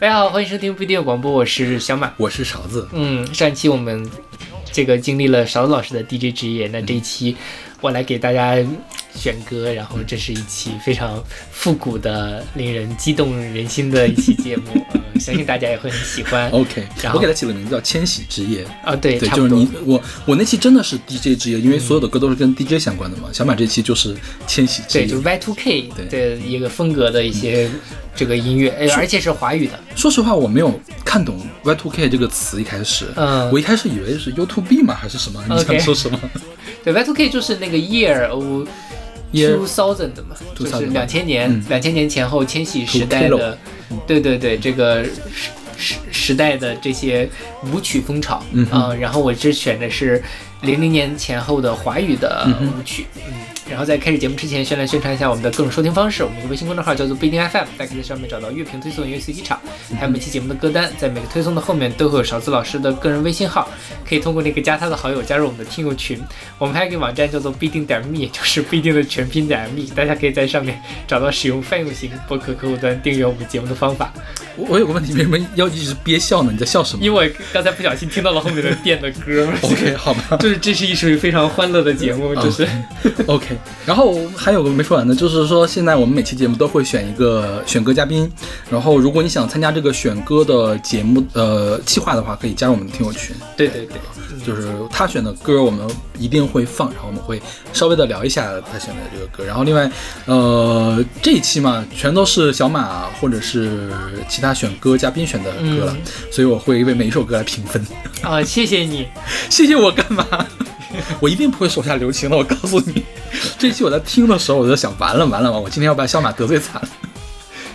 大家好，欢迎收听不一定广播，我是小马，我是勺子。嗯，上一期我们这个经历了勺子老师的 DJ 职业，那这一期我来给大家选歌，然后这是一期非常复古的、令人激动人心的一期节目，呃，相信大家也会很喜欢。OK，然后我给它起了名字叫《千禧之夜》。啊，对。就是你我我那期真的是 DJ 之夜，因为所有的歌都是跟 DJ 相关的嘛。小马这期就是千禧之对，夜就是 Y2K 对的一个风格的一些这个音乐，呃而且是华语的。说实话，我没有看懂 Y2K 这个词，一开始，嗯。我一开始以为是 U2B 嘛，还是什么？你想说什么？对，Y2K 就是那个 Year Two Thousand 嘛，就是2000两千年嗯，两千年前后千禧时代的，对对对，这个时时时代的这些舞曲风潮，嗯呃然后我这选的是零零年前后的华语的舞曲，嗯，然后在开始节目之前，先来宣传一下我们的各种收听方式，我们有个微信公众号叫做不一定 FM，大家可以在上面找到乐评推送、音乐随机场，还有每期节目的歌单，在每个推送的后面都会有勺子老师的个人微信号，可以通过那个加他的好友加入我们的听友群。我们还有一个网站叫做不一定点 me，就是不一定的全拼点 me，大家可以在上面找到使用泛用型博客客户端订阅我们节目的方法。我我有个问题，为什么要一直憋笑呢？你在笑什么因为我刚才不小心听到了后面的电的歌？OK，好吧。就是这是一首非常欢乐的节目，就是。OK，然后还有个没说完的，就是说现在我们每期节目都会选一个选歌嘉宾，然后如果你想参加这个选歌的节目呃计划的话，可以加入我们的听友群。对对对，就是他选的歌，我们一定会放，然后我们会稍微的聊一下他选的这个歌。然后另外，呃，这一期嘛，全都是小马或者是其他选歌嘉宾选的歌了，所以我会为每一首歌来评分。啊，谢谢你。谢谢我干嘛？我一定不会手下留情的，我告诉你。这期我在听的时候，我就想，完了完了完了，我今天要把小马得罪惨了。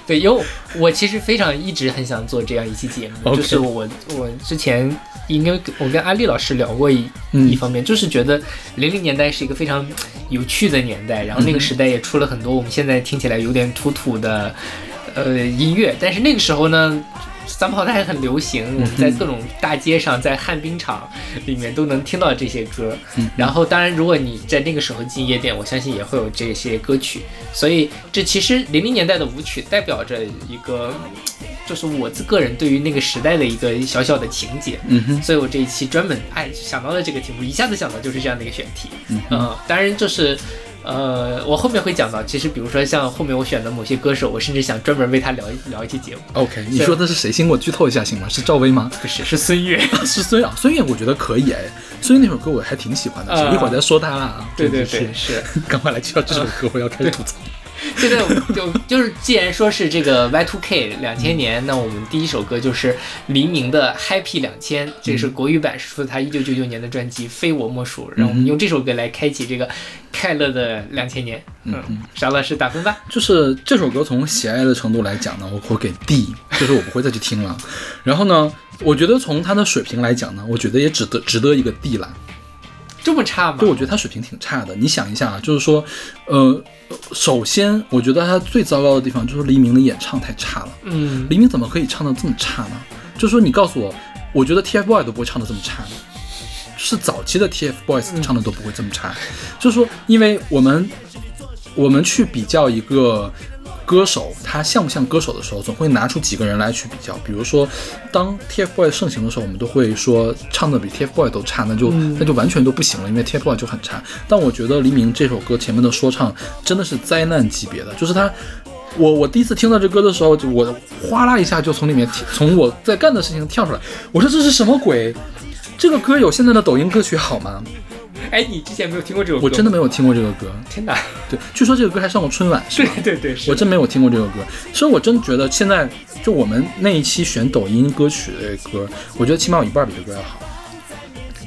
对，因为我其实非常一直很想做这样一期节目就是我我之前应该我跟阿丽老师聊过一、嗯一方面，就是觉得零零年代是一个非常有趣的年代，然后那个时代也出了很多我们现在听起来有点土土的呃音乐，但是那个时候呢。三炮台还很流行，我们在各种大街上，在旱冰场里面都能听到这些歌。嗯然后，当然，如果你在那个时候进夜店，我相信也会有这些歌曲。所以，这其实零零年代的舞曲代表着一个，就是我自个人对于那个时代的一个小小的情节。嗯哼，所以我这一期专门哎想到了这个题目，一下子想到就是这样的一个选题。嗯呃，当然就是。呃，我后面会讲到，其实比如说像后面我选的某些歌手，我甚至想专门为他聊一聊一期节目。OK，你说的是谁？先给我剧透一下行吗？是赵薇吗？不是，是孙悦。是孙悦啊，孙悦我觉得可以哎，孙悦那首歌我还挺喜欢的，啊一会儿再说他啊。对对对，是。赶快来介绍这首歌，我要开始吐槽。现在我就就是，既然说是这个 Y Two K 两千年，那我们第一首歌就是黎明的 Happy 两千，这是国语版，是出自他一九九九年的专辑《非我莫属》，让我们用这首歌来开启这个快乐的两千年。嗯，沙老师打分吧。就是这首歌从喜爱的程度来讲呢，我会给 D，就是我不会再去听了。然后呢，我觉得从他的水平来讲呢，我觉得也值得值得一个 D 啦。这么差吗对，？我觉得他水平挺差的。你想一下啊，就是说，呃，首先我觉得他最糟糕的地方就是黎明的演唱太差了。嗯，黎明怎么可以唱的这么差呢？就是说，你告诉我，我觉得 TFBOYS 都不会唱的这么差，是早期的 TFBOYS 唱的都不会这么差。就是说，因为我们我们去比较一个歌手他像不像歌手的时候，总会拿出几个人来去比较。比如说，当 TFBOYS 盛行的时候，我们都会说唱的比 TFBOYS 都差，那就、那就完全都不行了，因为 TFBOYS 就很差。但我觉得黎明这首歌前面的说唱真的是灾难级别的，就是他。我我第一次听到这歌的时候，就我哗啦一下就从里面从我在干的事情跳出来，我说这是什么鬼？这个歌有现在的抖音歌曲好吗？哎，你之前没有听过这首歌？我真的没有听过这个歌。天哪！对，据说这个歌还上过春晚，是对吧？对对，是我真没有听过这个歌，所以我真觉得现在就我们那一期选抖音歌曲的歌，我觉得起码有一半比这歌要好，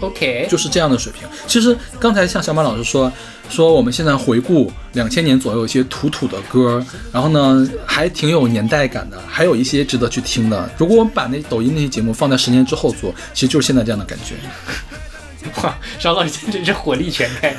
OK。就是这样的水平。其实刚才像小马老师说，说我们现在回顾两千年左右一些土土的歌，然后呢还挺有年代感的，还有一些值得去听的。如果我们把那抖音那些节目放在十年之后做，其实就是现在这样的感觉。哇，邵老师简直是火力全开。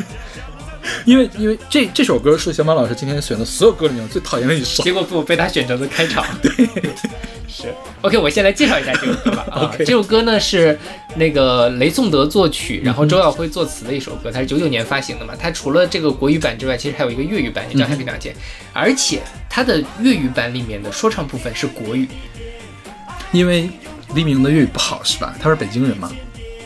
因为因为这这首歌是小马老师今天选的所有歌里面最讨厌的一首。结果被我被他选成了开场。对，是。OK，我先来介绍一下这首歌吧。啊这首歌呢是那个雷颂德作曲，然后周耀辉作词的一首歌，它是九九年发行的嘛。它除了这个国语版之外，其实还有一个粤语版，也叫《Happy 两千》，而且它的粤语版里面的说唱部分是国语。因为黎明的粤语不好是吧？他是北京人嘛？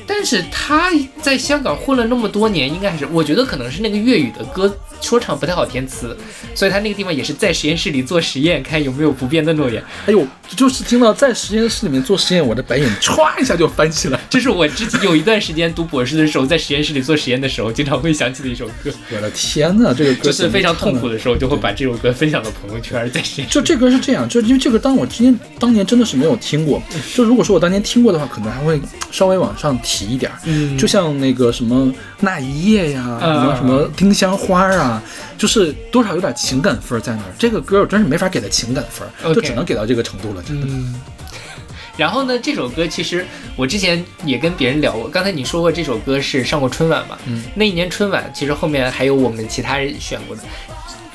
但是他在香港混了那么多年，应该还是我觉得可能是那个粤语的歌说唱不太好填词，所以他那个地方也是在实验室里做实验，看有没有不变的诺言。哎呦，就是听到在实验室里面做实验，我的白眼歘一下就翻起来。这是我之前有一段时间读博士的时候，在实验室里做实验的时候，经常会想起的一首歌。我的天呐，这个歌就是非常痛苦的时候，就会把这首歌分享到朋友圈，在实验室。就这歌是这样，就因为这个当我之前当年真的是没有听过，就如果说我当年听过的话，可能还会稍微往上提一点儿。嗯就像那个什么那一夜呀，什嗯么什么丁香花啊，就是多少有点情感分在那儿。这个歌我真是没法给它情感分就只能给到这个程度了，真的。嗯。然后呢，这首歌其实我之前也跟别人聊过，刚才你说过这首歌是上过春晚嘛？嗯，那一年春晚其实后面还有我们其他人选过的。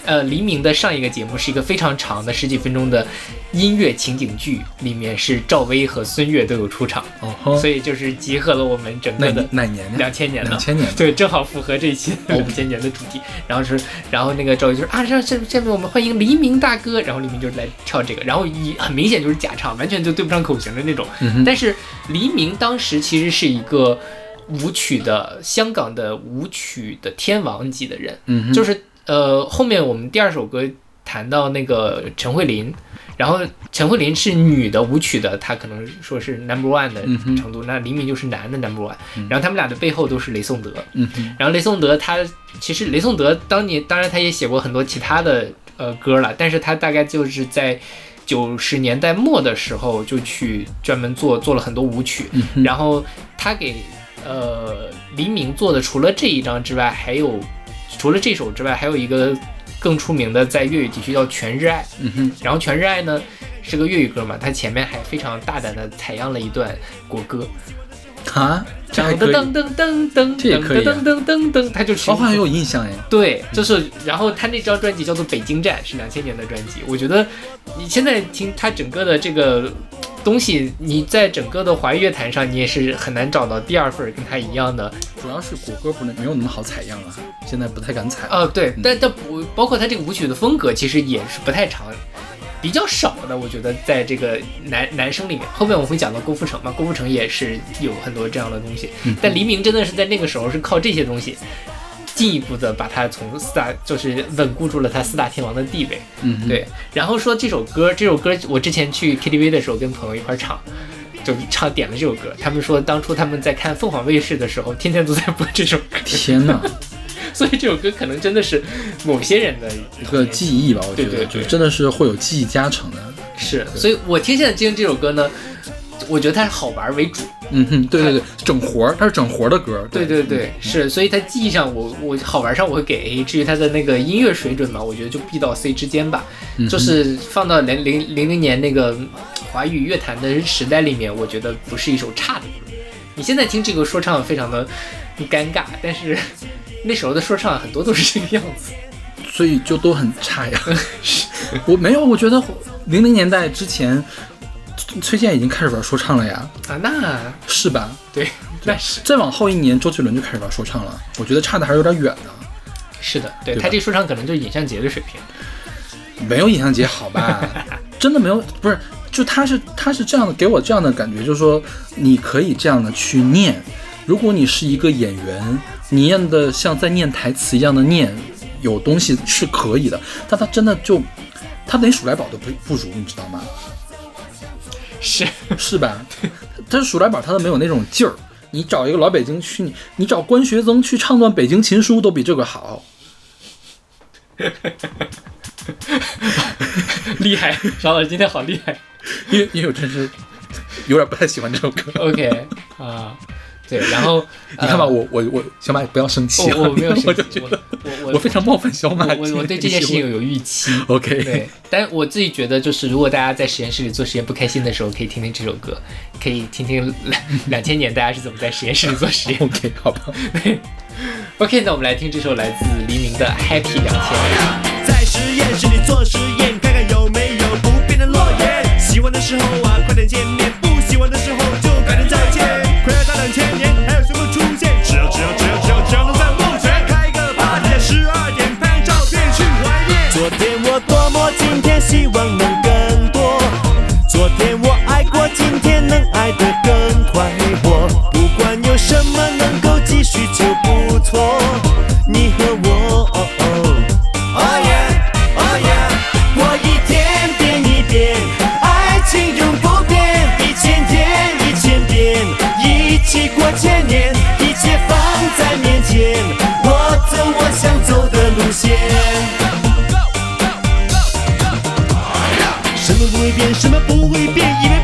呃，黎明的上一个节目是一个非常长的十几分钟的音乐情景剧，里面是赵薇和孙悦都有出场，哦吼，所以就是集合了我们整个的哪年的？两千年的两千年。对，正好符合这一期两千年的主题。然后是，然后那个赵薇就说啊，让下下面我们欢迎黎明大哥，然后黎明就来跳这个，然后一很明显就是假唱，完全就对不上口型的那种。嗯，但是黎明当时其实是一个舞曲的香港的舞曲的天王级的人，嗯，就是呃后面我们第二首歌谈到那个陈慧琳。然后陈慧琳是女的舞曲的，她可能说是 number one 的程度，那黎明就是男的 number one，、嗯。然后他们俩的背后都是雷颂德，嗯哼，然后雷颂德他其实雷颂德当年当然他也写过很多其他的呃歌了，但是他大概就是在九十年代末的时候就去专门做做了很多舞曲，然后他给呃黎明做的除了这一张之外，还有除了这首之外，还有一个更出名的在粤语地区叫《全日爱》，嗯哼，然后《全日爱》呢是个粤语歌嘛，它前面还非常大胆的采样了一段国歌，啊，这还可以。噔噔噔噔噔这也可以啊噔噔噔噔，他就哦，好像有印象哎。对，就是，然后他那张专辑叫做《北京站》，是两千年的专辑。我觉得你现在听他整个的这个东西，你在整个的华语乐坛上，你也是很难找到第二份跟他一样的。主要是国歌不能没有那么好采样啊，现在不太敢采。呃，对，但但不包括他这个舞曲的风格，其实也是不太长。比较少的，我觉得在这个男男生里面，后面我们会讲到郭富城嘛，郭富城也是有很多这样的东西，嗯但黎明真的是在那个时候是靠这些东西，进一步的把他从四大就是稳固住了他四大天王的地位。嗯，对，然后说这首歌，这首歌我之前去 KTV 的时候跟朋友一块儿唱，就唱点了这首歌。他们说当初他们在看凤凰卫视的时候，天天都在播这首歌，天哪，所以这首歌可能真的是某些人的一个记忆吧，我觉得对对对就真的是会有记忆加成的。是，所以我听现在听这首歌呢，我觉得它是好玩为主。嗯哼，对对对，整活儿，它是整活儿的歌。对对对，是，所以它记忆上我我好玩上我会给 A，至于它的那个音乐水准嘛，我觉得就 B 到 C 之间吧。嗯就是放到零零零零年那个华语乐坛的时代里面，我觉得不是一首差的歌。你现在听这个说唱非常的尴尬，但是那时候的说唱很多都是这个样子。所以就都很差呀。我没有，我觉得零零年代之前，崔健已经开始玩说唱了呀，啊，那是吧？对，那是再往后一年，周杰伦就开始玩说唱了，我觉得差的还是有点远的。是的，对对他这说唱可能就是尹相杰的水平。没有尹相杰好吧？真的没有，不是，就他是他是这样的，给我这样的感觉，就是说你可以这样的去念。如果你是一个演员，你念的像在念台词一样的念，有东西是可以的，但他真的就他连鼠来宝都不不如，你知道吗？是，是吧？但是鼠来宝他都没有那种劲儿。你找一个老北京去，你你找关学增去唱段《北京琴书》都比这个好。厉害，张老师今天好厉害。因为因为我真是有点不太喜欢这首歌。OK 啊，对，然后 你看吧，呃我我我小马不要生气啊，我我没有生气，我我我非常冒犯小马。我我我对这件事情有预期。OK，对，但我自己觉得，就是如果大家在实验室里做实验不开心的时候，可以听听这首歌，可以听听两两千年大家是怎么在实验室里做实验。OK，好吧。OK，那我们来听这首来自黎明的《Happy 两千》。在实验室里做实验，看看有没有不变的诺言。喜欢的时候啊，快点见面；不喜欢的时候就改天再见。快要到两千年，还有什么出现？只要只要只要只要只要能在梦前开个 party，十二点拍照片去怀念。昨天我多么，今天希望能更多。昨天我爱过，今天能爱的。变？什么不会变？以为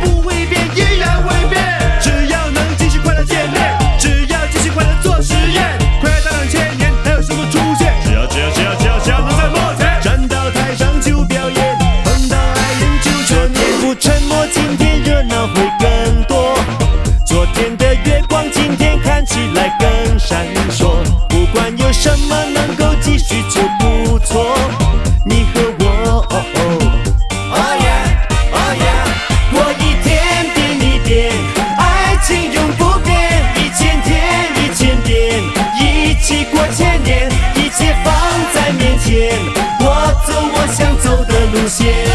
的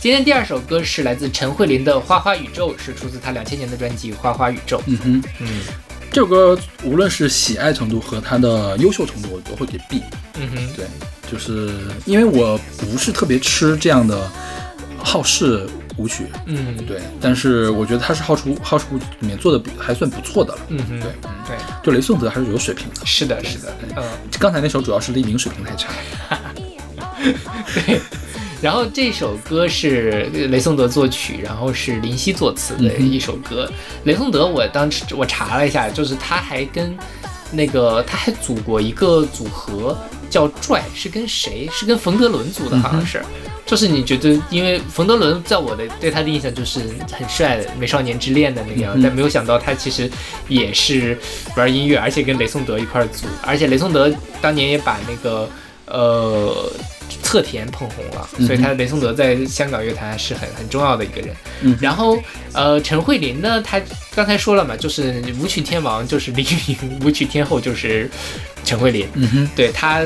今天第二首歌是来自陈慧琳的《花花宇宙》，是出自她两千年的专辑《花花宇宙》。嗯哼，嗯这首歌无论是喜爱程度和它的优秀程度，我都会给 B。嗯哼，对，就是因为我不是特别吃这样的好事舞曲，嗯对，但是我觉得它是好事好事舞里面做的还算不错的了。嗯哼，对，嗯，对，就雷颂德还是有水平的。是的，是的，嗯。刚才那首主要是黎明水平太差。对，然后这首歌是雷颂德作曲，然后是林夕作词的一首歌。雷颂德，我当时我查了一下，就是他还跟那个他还组过一个组合叫拽，是跟谁？是跟冯德伦组的，好像是。就是你觉得，因为冯德伦在我的对他的印象就是很帅的《美少年之恋》的那个样子，嗯但没有想到他其实也是玩音乐，而且跟雷颂德一块儿组，而且雷颂德当年也把那个呃侧田捧红了，所以他雷颂德在香港乐坛是很很重要的一个人。嗯然后呃陈慧琳呢，她刚才说了嘛，就是舞曲天王就是黎明，舞曲天后就是陈慧琳。嗯哼对她，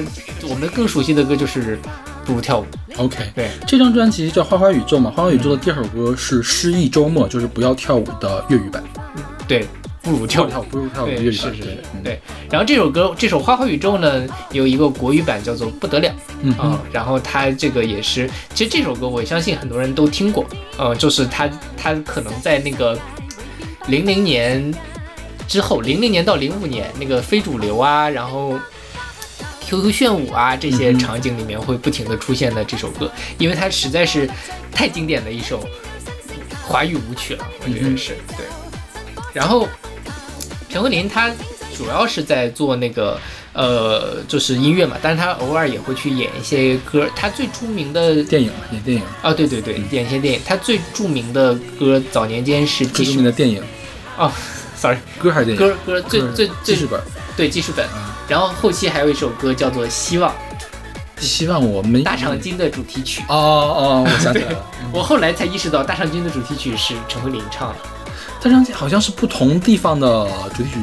我们更熟悉的歌就是《不如跳舞》。，OK。对，这张专辑叫《花花宇宙》嘛，《花花宇宙》的第二首歌是《失忆周末》，就是不要跳舞的粤语版。对，不如跳舞。跳，不如跳舞的对。是是是，嗯，对。然后这首歌，这首《花花宇宙》呢，有一个国语版叫做《不得了》嗯啊、哼，然后它这个也是，其实这首歌我相信很多人都听过，呃，就是它它可能在那个零零年之后，零零年到零五年那个非主流啊，然后 QQ 炫舞啊这些场景里面会不停的出现的这首歌，因为它实在是太经典的一首华语舞曲了，我觉得是、对。然后陈慧琳她主要是在做那个呃，就是音乐嘛，但是她偶尔也会去演一些歌。她最出名的电影嘛，演电影，啊，对对对，嗯演一些电影。她最著名的歌早年间是最记事著名的电影，哦，sorry，歌还是电影？歌歌最最最记事本。对记事本。啊然后后期还有一首歌叫做《希望》，希望我们大长今的主题曲。哦哦，我想起来了，我后来才意识到，大长今的主题曲是陈慧琳唱的。大长今好像是不同地方的主题曲，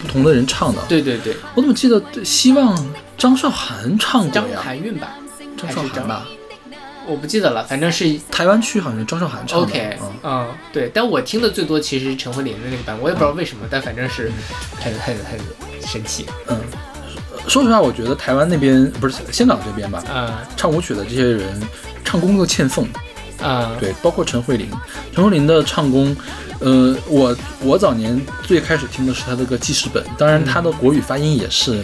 不同的人唱的。对对对，我怎么记得希望张韶涵唱过张呀？含韵吧，张韶涵吧？我不记得了，反正是台湾区好像是张韶涵唱的。OK，嗯嗯，对，但我听的最多其实是陈慧琳的那个版，我也不知道为什么，但反正是很很很神奇。嗯，说实话，我觉得台湾那边不是香港这边吧，嗯唱舞曲的这些人唱唱功又欠奉，啊，对，包括陈慧琳，陈慧琳的唱功，呃，我我早年最开始听的是她的个记事本，当然她的国语发音也是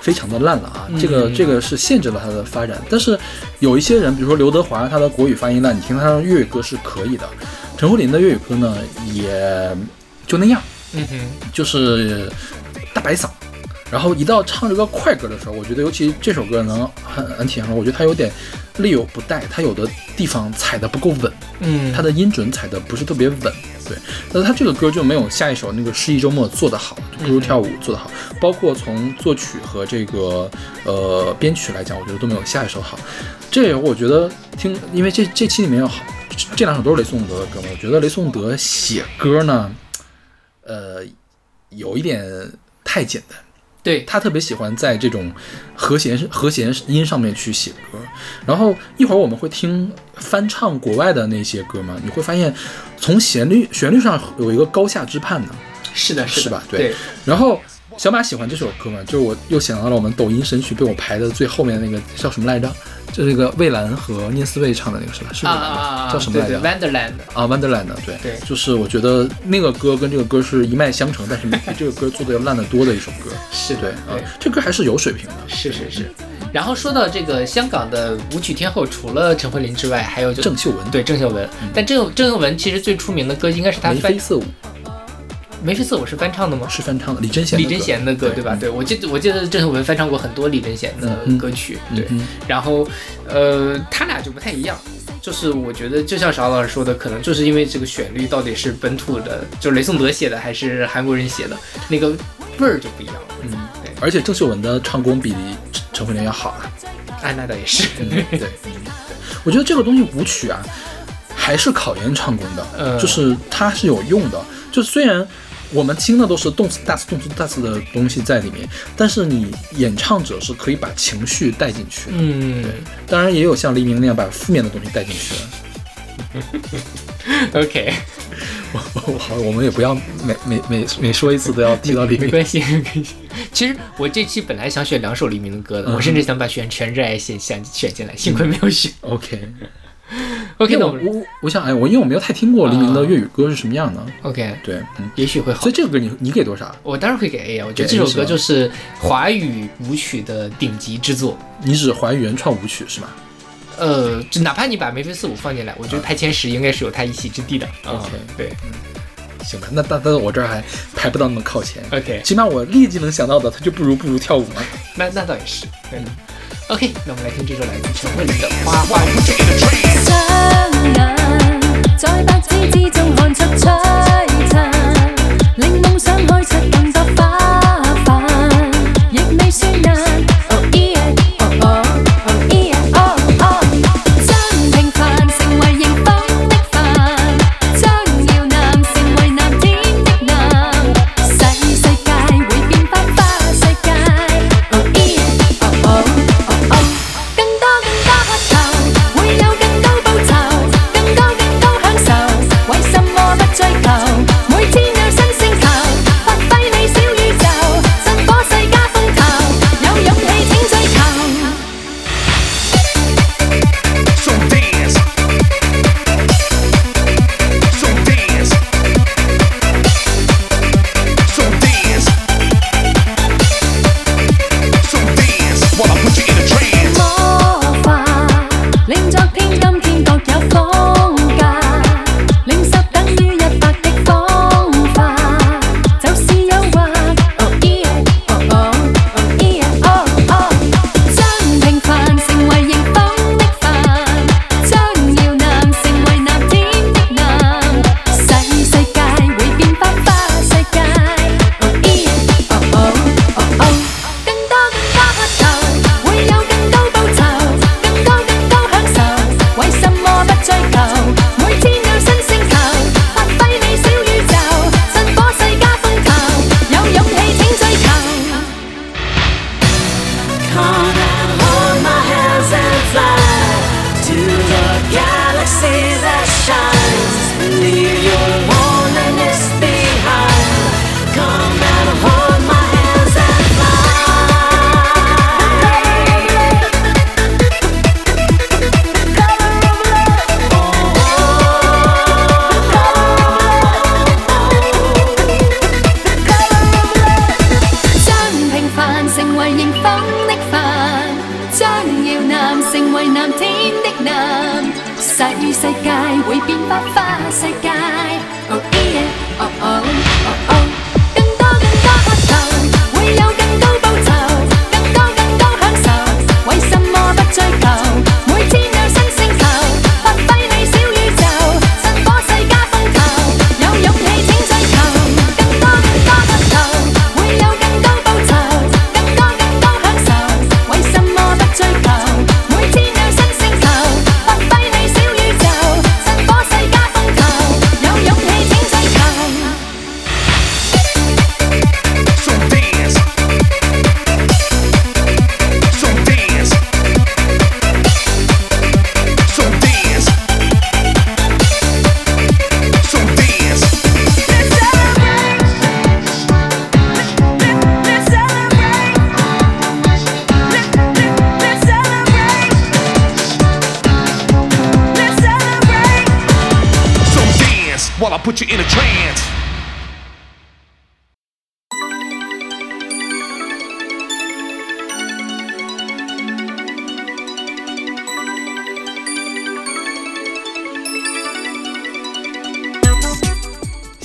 非常的烂了啊，这个嗯这个是限制了她的发展。但是有一些人，比如说刘德华，他的国语发音烂，你听他的粤语歌是可以的。陈慧琳的粤语歌呢，也就那样，嗯哼，就是大白嗓。然后一到唱这个快歌的时候，我觉得尤其这首歌能很很体现出来，我觉得他有点力有不逮，它有的地方踩的不够稳。嗯，它的音准踩的不是特别稳，对，但是它这个歌就没有下一首那个《失忆周末》做得好，就不如跳舞做得好，包括从作曲和这个呃编曲来讲，我觉得都没有下一首好。这个我觉得听，因为这这期里面有好这这两首都是雷颂德的歌嘛，我觉得雷颂德写歌呢，呃，有一点太简单。对，他特别喜欢在这种和弦和弦音上面去写歌，然后一会儿我们会听翻唱国外的那些歌嘛，你会发现从旋律旋律上有一个高下之判的。是的，的是吧，对对，然后小马喜欢这首歌吗，就是我又想到了我们抖音神曲被我排的最后面的那个叫什么来着？就是那个蔚蓝和聂思蔚唱的那个是吧？是啊蔚蓝吗啊啊啊，叫什么来着？，Wonderland，啊，Wonderland，对对就是我觉得那个歌跟这个歌是一脉相承，但是比这个歌做的要烂得多的一首歌。是对啊这歌还是有水平的。是是是。然后说到这个香港的舞曲天后，除了陈慧琳之外，还有就郑秀文，对郑秀文。但郑郑秀文其实最出名的歌应该是她翻眉飞色舞眉飞色舞是翻唱的吗？是翻唱的，李贞贤李贞贤的歌对对吧？对，我记得我记得郑秀文翻唱过很多李贞贤的嗯歌曲，对。嗯然后，呃，他俩就不太一样，就是我觉得就像邵老师说的，可能就是因为这个旋律到底是本土的，就是雷颂德写的还是韩国人写的，那个味儿就不一样了。嗯，对，而且郑秀文的唱功比陈陈慧琳要好啊。哎，那倒也是。嗯，对，我觉得这个东西舞曲啊，还是考验唱功的，嗯就是它是有用的。就虽然我们听的都是动次大次、动次大次的东西在里面，但是你演唱者是可以把情绪带进去的。嗯对，当然也有像黎明那样把负面的东西带进去的。OK，我我好，我们也不要每每每每说一次都要提到黎明。没关系，没关系。其实我这期本来想选两首黎明的歌的，嗯我甚至想把选《全热爱》选选选进来，幸亏没有选。OK，OK，我那我我我想，哎，我因为我没有太听过黎明的粤语歌是什么样的。OK，对，嗯，也许会好所以。这个歌你你给多少？我当然会给 A 啊，我觉得这首歌就是华语舞曲的顶级之作。你指华语原创舞曲是吗？呃，就哪怕你把眉飞色舞放进来，我觉得排前十应该是有它一席之地的。啊 OK 对行吧，那但但是我这儿还排不到那么靠前。，OK，起码我立即能想到的，它就不如不如跳舞嘛。那那倒也是。对 OK，那我们来听这首来自陈慧琳的《花花舞者》。雙眼在白紙之中看出璀璨，令梦想开出更多花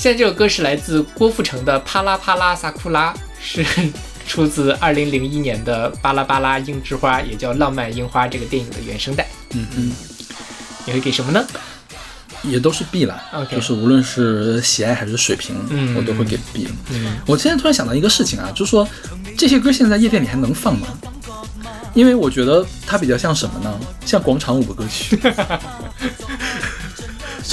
现在这首歌是来自郭富城的《啪啦啪啦萨库拉》，是出自2001年的《巴拉巴拉樱之花》，也叫《浪漫樱花》这个电影的原声带。嗯嗯，你会给什么呢？也都是 B 了就是无论是喜爱还是水平，嗯我都会给 B。嗯，我现在突然想到一个事情啊，就是说这些歌现在在夜店里还能放吗？因为我觉得它比较像什么呢？像广场舞的歌曲。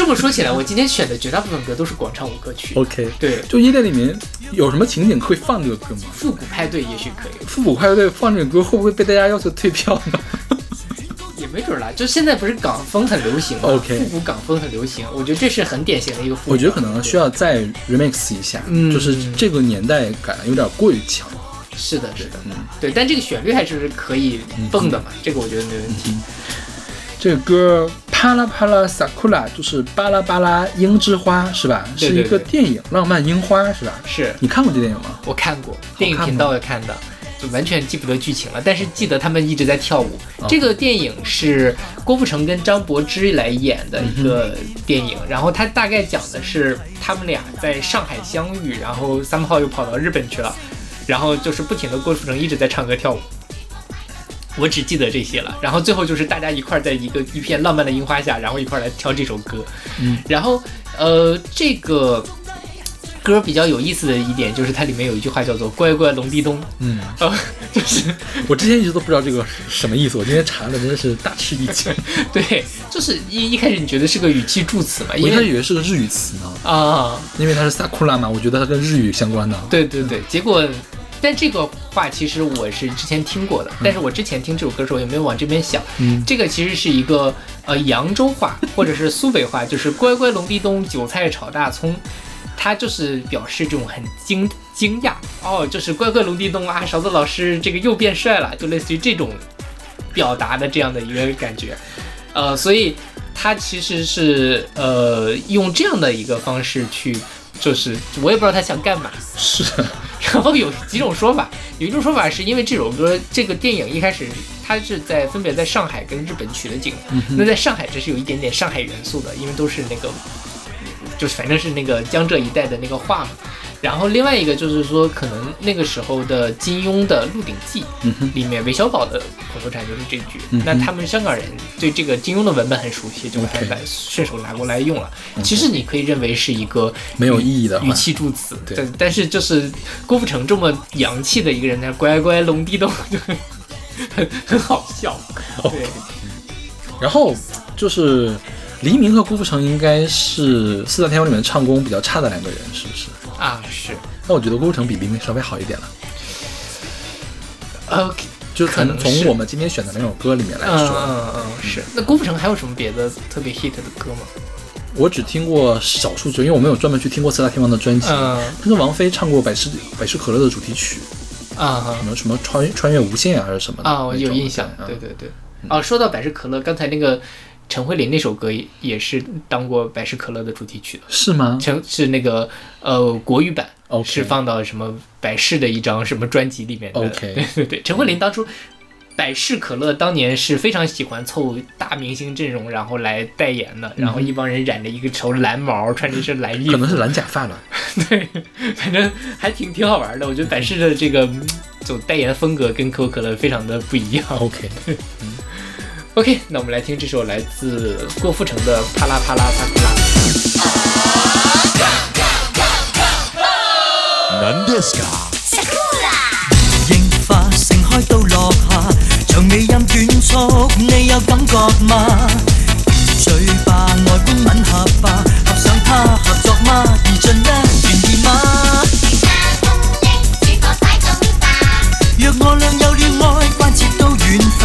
这么说起来，我今天选的绝大部分歌都是广场舞歌曲。OK，对，就夜店里面有什么情景会放这个歌吗？复古派对也许可以，复古派对放这个歌会不会被大家要求退票呢？也没准儿啦。就现在不是港风很流行吗 OK 复古港风很流行，我觉得这是很典型的一个复古。我觉得可能需要再 remix 一下，嗯就是这个年代感有点过于强。是的，是的，嗯对，但这个旋律还是可以蹦的嘛，这个我觉得没问题。这个歌啪啦啪啦 sakura 就是巴拉巴拉樱之花是吧？对对是一个电影《浪漫樱花》是吧？是你看过这电影吗？我看过电影频道也看的，就完全记不得剧情了，但是记得他们一直在跳舞。哦这个电影是郭富城跟张柏芝来演的一个电影，然后它大概讲的是他们俩在上海相遇，然后三炮又跑到日本去了，然后就是不停的郭富城一直在唱歌跳舞。我只记得这些了，然后最后就是大家一块儿在一个一片浪漫的樱花下，然后一块儿来跳这首歌。嗯，然后呃，这个歌比较有意思的一点就是它里面有一句话叫做“乖乖隆地东嗯，”，呃，就是我之前一直都不知道这个什么意思，我今天查了，真的是大吃一惊。对，就是一一开始你觉得是个语气助词嘛，我一开始以为是个日语词呢，啊，因为它是 sakura 嘛，我觉得它跟日语相关的。对对对，结果。但这个话其实我是之前听过的，但是我之前听这首歌的时候也没有往这边想。嗯。这个其实是一个呃扬州话或者是苏北话，就是乖乖龙地咚，韭菜炒大葱，它就是表示这种很惊惊讶。哦，就是乖乖龙地咚啊，勺子老师这个又变帅了，就类似于这种表达的这样的一个感觉，呃，所以它其实是呃用这样的一个方式去，就是我也不知道他想干嘛，是，然后有几种说法，有一种说法是因为这首歌这个电影一开始它是在分别在上海跟日本取的景，那在上海这是有一点点上海元素的，因为都是那个就是反正是那个江浙一带的那个话嘛。然后另外一个就是说，可能那个时候的金庸的《鹿鼎记》里面韦小宝的口头禅就是这句。嗯那他们香港人对这个金庸的文本很熟悉，就把它顺手拿过来用了。其实你可以认为是一个没有意义的语气助词，对但但是就是郭富城这么洋气的一个人，他乖乖龙地洞就很很 很好笑。对，然后就是黎明和郭富城应该是四大天王里面唱功比较差的两个人，是不是？啊是那我觉得郭富城比黎明稍微好一点了。，OK，就可能从从我们今天选的那首歌里面来嗯说，嗯嗯是。那郭富城还有什么别的特别 hit 的歌吗？我只听过少数，就因为我没有专门去听过四大天王的专辑。嗯他跟王菲唱过百事百事可乐的主题曲，啊什么什么穿越穿越无限啊，还是什么的啊，我有印象，对对对。哦，说到百事可乐，刚才那个陈慧琳那首歌也也是当过百事可乐的主题曲的。是吗？陈是那个呃国语版是放到什么百事的一张什么专辑里面的。OK 对对对，陈慧琳当初百事可乐当年是非常喜欢凑大明星阵容，然后来代言的，然后一帮人染着一个头蓝毛，穿着一身蓝衣服，可能是蓝假发了。对，反正还挺挺好玩的。我觉得百事的这个嗯走代言风格跟可口可乐非常的不一样。OK，OK，那我们来听这首来自郭富城的《啪啦啪啦啪啪啦》。なんですか櫻花盛開到落下，長尾音短促，你有感覺嗎？嘴巴外觀吻合吧，合上它合作嗎？而盡一願意嗎？若我倆有了愛，關節都軟化，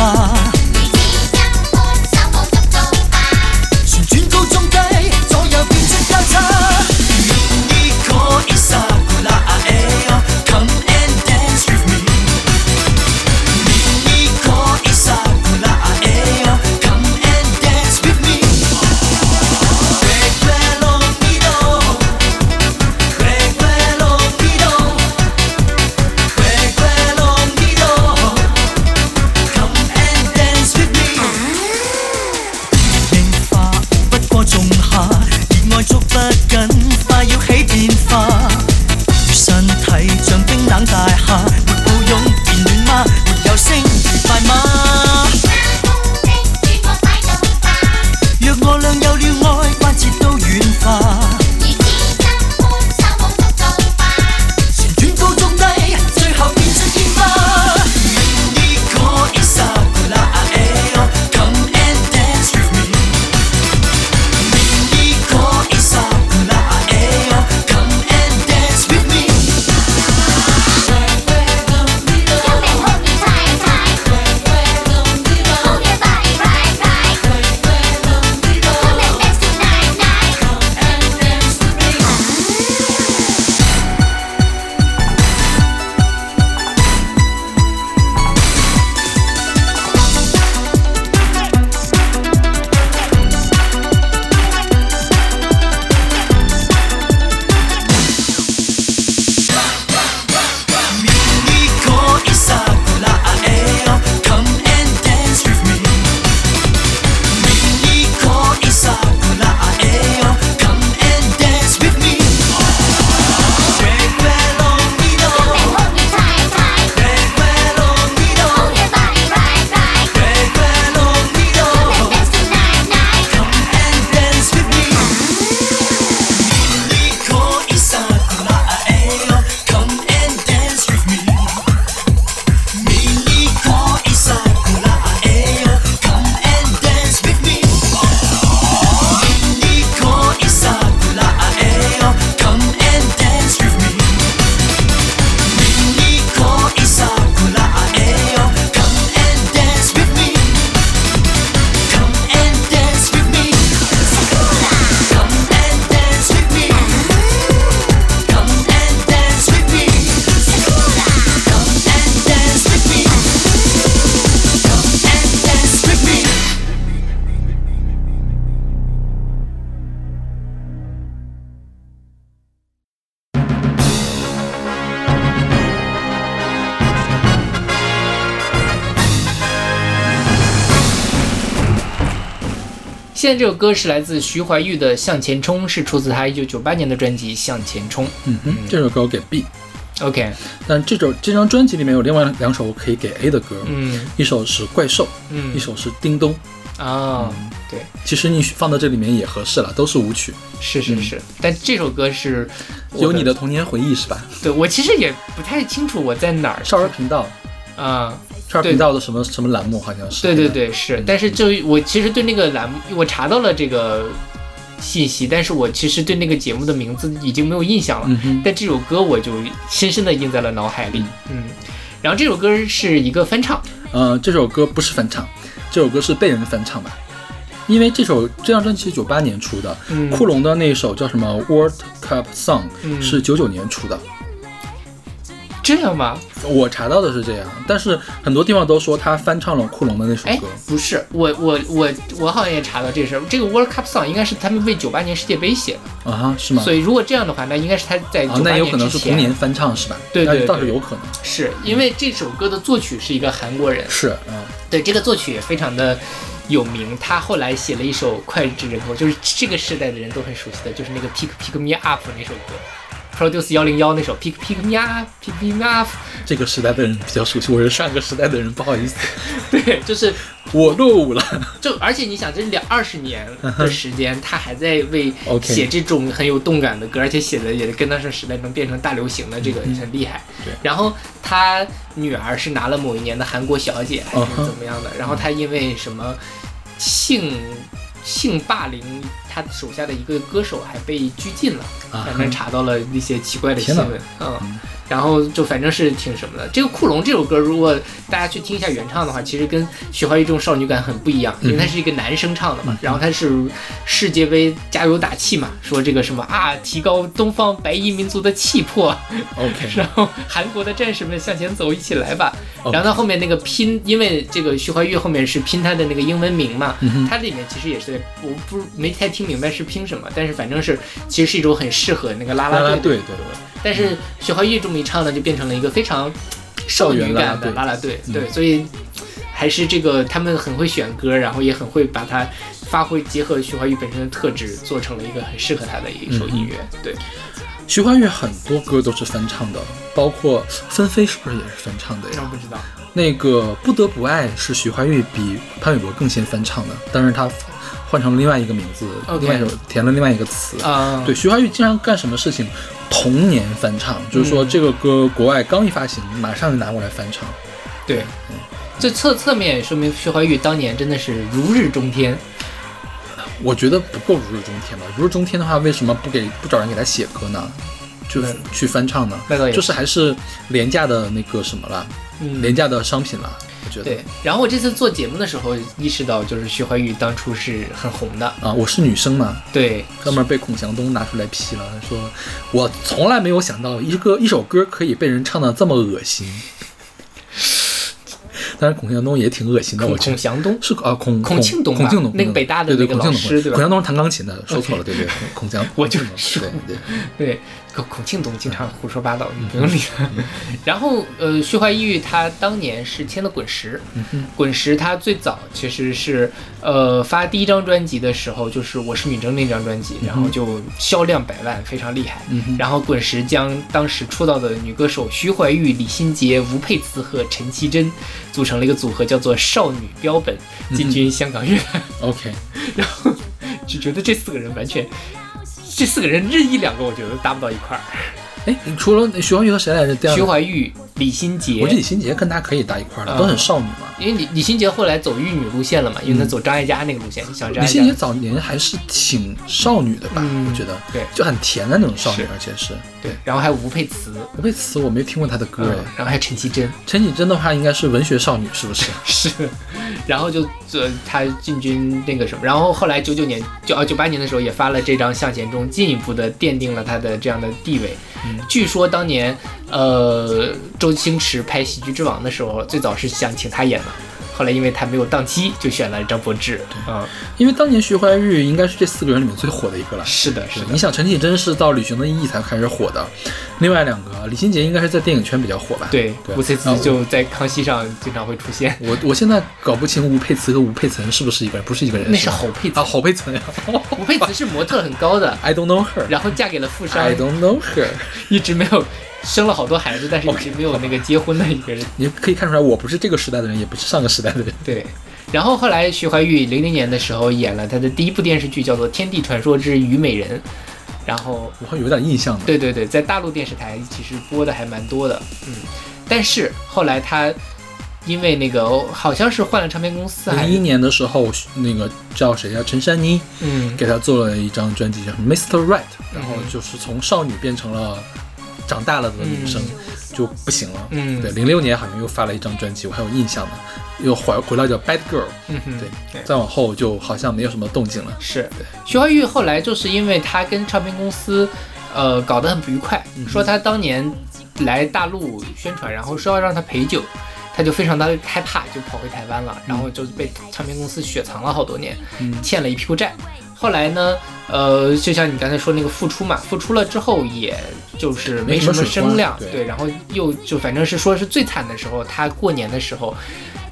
现在这首歌是来自徐怀钰的《向前冲》，是出自他一九九八年的专辑《向前冲》。嗯哼，这首歌我给 B，OK，但这首这张专辑里面有另外两首我可以给 A 的歌，嗯。一首是怪兽，嗯。一首是叮咚。啊，对，其实你放到这里面也合适了，都是舞曲，是是是，但这首歌是有你的童年回忆是吧？对我其实也不太清楚我在哪儿少儿频道，啊，少儿频道的什么什么栏目好像是。对对对是，但是就我其实对那个栏目，我查到了这个信息，但是我其实对那个节目的名字已经没有印象了。嗯，但这首歌我就深深的印在了脑海里。嗯，然后这首歌是一个翻唱，呃，这首歌不是翻唱，这首歌是被人翻唱吧？因为这首这张专辑是九八年出的，嗯。库龙的那首叫什么？World Cup Song 嗯。是九九年出的，这样吗？我查到的是这样，但是很多地方都说他翻唱了库龙的那首哎歌。，不是，我我我我好像也查到这事儿。这个 World Cup Song 应该是他们为九八年世界杯写的，啊哈，是吗？所以如果这样的话，那应该是他在啊九，八那有可能。是同年翻唱是吧？对对倒是有可能。是因为这首歌的作曲是一个韩国人，是，嗯，对这个作曲也非常的有名。他后来写了一首脍炙人口，就是这个时代的人都很熟悉的，就是那个 Pick Pick Me Up 那首歌，Produce 幺零幺那首 Pick Pick Me Up，Pick Me Up，这个时代的人比较熟悉，我是上个时代的人，不好意思，对，就是我落伍了。就而且你想，这两二十年的时间，他还在为写这种很有动感的歌，而且写的也跟得上时代，能变成大流行的，这个很厉害。对然后他女儿是拿了某一年的韩国小姐，还是怎么样的？然后他因为什么性性霸凌他手下的一个歌手，还被拘禁了。啊反正查到了一些奇怪的新闻，嗯，然后就反正是挺什么的。这个《库龙》这首歌，如果大家去听一下原唱的话，其实跟徐怀钰这种少女感很不一样，因为他是一个男生唱的嘛，然后他是世界杯加油打气嘛，说这个什么啊，提高东方白衣民族的气魄，OK，然后韩国的战士们向前走，一起来吧。然后到后面那个拼，因为这个徐怀钰后面是拼他的那个英文名嘛，它里面其实也是我不没太听明白是拼什么，但是反正是其实是一种很适合那个啦啦啦啦队队的歌。但是徐怀钰这么一唱呢，就变成了一个非常少女感的啦啦队，嗯对，所以还是这个他们很会选歌，然后也很会把它发挥结合徐怀钰本身的特质，做成了一个很适合他的一首音乐，对。徐怀钰很多歌都是翻唱的，包括《纷飞》是不是也是翻唱的呀？我不知道，那个《不得不爱》是徐怀钰比潘玮柏更先翻唱的，但是他换成了另外一个名字外一首填了另外一个词。啊、对，徐怀钰经常干什么事情？同年翻唱，就是说嗯这个歌国外刚一发行，马上就拿过来翻唱。对，这侧侧面也说明徐怀钰当年真的是如日中天。我觉得不够如日中天吧。如日中天的话，为什么不给不找人给他写歌呢？就那去翻唱呢？就是还是廉价的那个什么了，嗯廉价的商品了。我觉得对，然后我这次做节目的时候意识到，就是徐怀钰当初是很红的。啊，我是女生嘛，对，哥们儿被孔祥东拿出来批了，说我从来没有想到一个一首歌可以被人唱的这么恶心。当然，孔祥东也挺恶心的，孔祥东？是啊，孔孔庆东吧？孔庆东，那个北大的那个老师对吧？孔祥东是弹钢琴的，说错了，对对，孔祥，我就孔庆东对对，对，孔 孔庆东经常胡说八道，你不用理他。然后呃，徐怀钰他当年是签了滚石，滚石他最早其实是呃发第一张专辑的时候，就是《我是女真》那张专辑，然后就销量百万，非常厉害。然后滚石将当时出道的女歌手徐怀钰、李心洁、吴佩慈和陈绮贞组成了一个组合，叫做少女标本，进军香港乐坛。OK，然后就觉得这四个人完全，这四个人任意两个，我觉得搭不到一块儿。哎，除了徐怀钰和谁来着？徐，怀钰、李心洁我觉得李，心洁跟她可以搭一块儿的，啊都很少女嘛。因为李李心洁后来走玉女路线了嘛，因为她走张艾嘉那个路线，李心洁。早年还是挺少女的吧？嗯我觉得，对就很甜的那种少女，而且是对，然后还有吴佩慈，吴佩慈，我没听过她的歌。然后还有陈绮贞，陈绮贞的话，应该是文学少女，是不是？是，然后就这她进军那个什么，然后后来九九年九啊九八年的时候也发了这张《向前中》，进一步的奠定了她的这样的地位。嗯据说当年呃周星驰拍《喜剧之王》的时候，最早是想请他演的，后来因为他没有档期，就选了张柏芝。嗯，因为当年徐怀钰应该是这四个人里面最火的一个了。是的，是的你。想，陈绮贞是到《旅行的意义》才开始火的，另外两个李心洁应该是在电影圈比较火吧？对，对吴佩慈就在康熙上经常会出现，我我现在搞不清吴佩慈和吴佩岑是不是一个人，不是一个人，那是侯佩慈啊，侯佩岑呀。吴佩慈是模特很高的，I don't know her. 然后嫁给了富商 I，don't know her. 一直没有生了好多孩子，但是一直没有那个结婚的一个人。你可以看出来，我不是这个时代的人，也不是上个时代的人。对，然后后来徐怀钰零零年的时候演了他的第一部电视剧，叫做《天地传说之虞美人》，然后我还有点印象呢。对对对，在大陆电视台其实播的还蛮多的，嗯，但是后来他因为那个好像是换了唱片公司，还零一年的时候，那个叫谁呀、陈珊妮嗯给他做了一张专辑，叫《Mr. Right》，然后就是从少女变成了长大了的女生，就不行了。嗯。对，零六年好像又发了一张专辑，我还有印象呢，又回回来叫《Bad Girl》。嗯哼对对。再往后就好像没有什么动静了。是。徐怀钰后来就是因为他跟唱片公司，呃，搞得很不愉快，说他当年来大陆宣传，然后说要让他陪酒，他就非常的害怕，就跑回台湾了，然后就被唱片公司雪藏了好多年，欠了一屁股债。后来呢，呃，就像你刚才说那个复出嘛，复出了之后，也就是没什么声量，对。对，然后又就反正是说是最惨的时候，他过年的时候，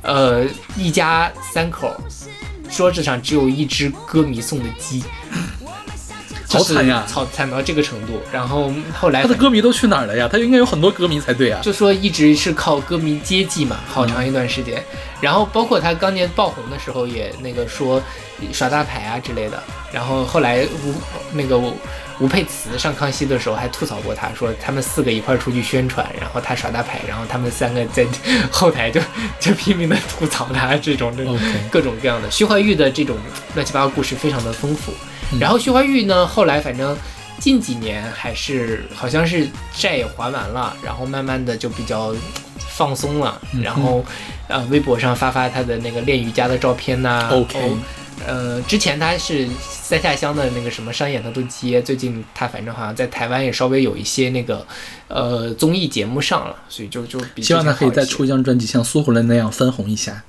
呃，一家三口桌子上只有一只歌迷送的鸡，好惨呀就是惨惨到这个程度。然后后来他的歌迷都去哪儿了呀？他应该有很多歌迷才对啊。就说一直是靠歌迷接济嘛，好长一段时间。然后包括他当年爆红的时候，也那个说耍大牌啊之类的。然后后来吴那个吴吴佩慈上康熙的时候还吐槽过他，说他们四个一块儿出去宣传，然后他耍大牌，然后他们三个在 后台就就拼命的吐槽他这种这种各种各样的。徐怀钰的这种乱七八糟故事非常的丰富。然后徐怀钰呢，后来反正近几年还是好像是债也还完了，然后慢慢的就比较放松了，然后呃微博上发发他的那个练瑜伽的照片呐、OK 哦呃，之前他是三下乡的那个什么商演他都接，最近他反正好像在台湾也稍微有一些那个呃综艺节目上了，所以就就比希望他可以再出一张专辑，像苏慧伦那样翻红一下。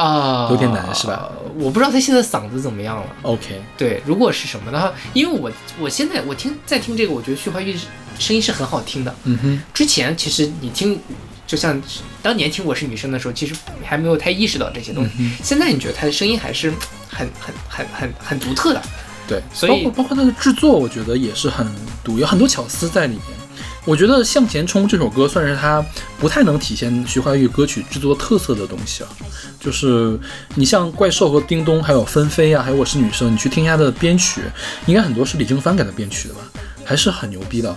啊，有点难是吧？我不知道他现在嗓子怎么样了。OK，对，如果是什么的话，因为我我现在我听在听这个，我觉得徐怀钰声音是很好听的。嗯哼，之前其实你听，就像当年听我是女生的时候，其实还没有太意识到这些东西。嗯现在你觉得他的声音还是很很很很很独特的。对，所以包括包括他的制作，我觉得也是很独，有很多巧思在里面。我觉得《向前冲》这首歌算是他不太能体现徐怀钰歌曲制作特色的东西啊。就是你像怪兽和叮咚，还有纷飞啊，还有我是女生，你去听一下他的编曲，应该很多是李正帆给他编曲的吧，还是很牛逼的。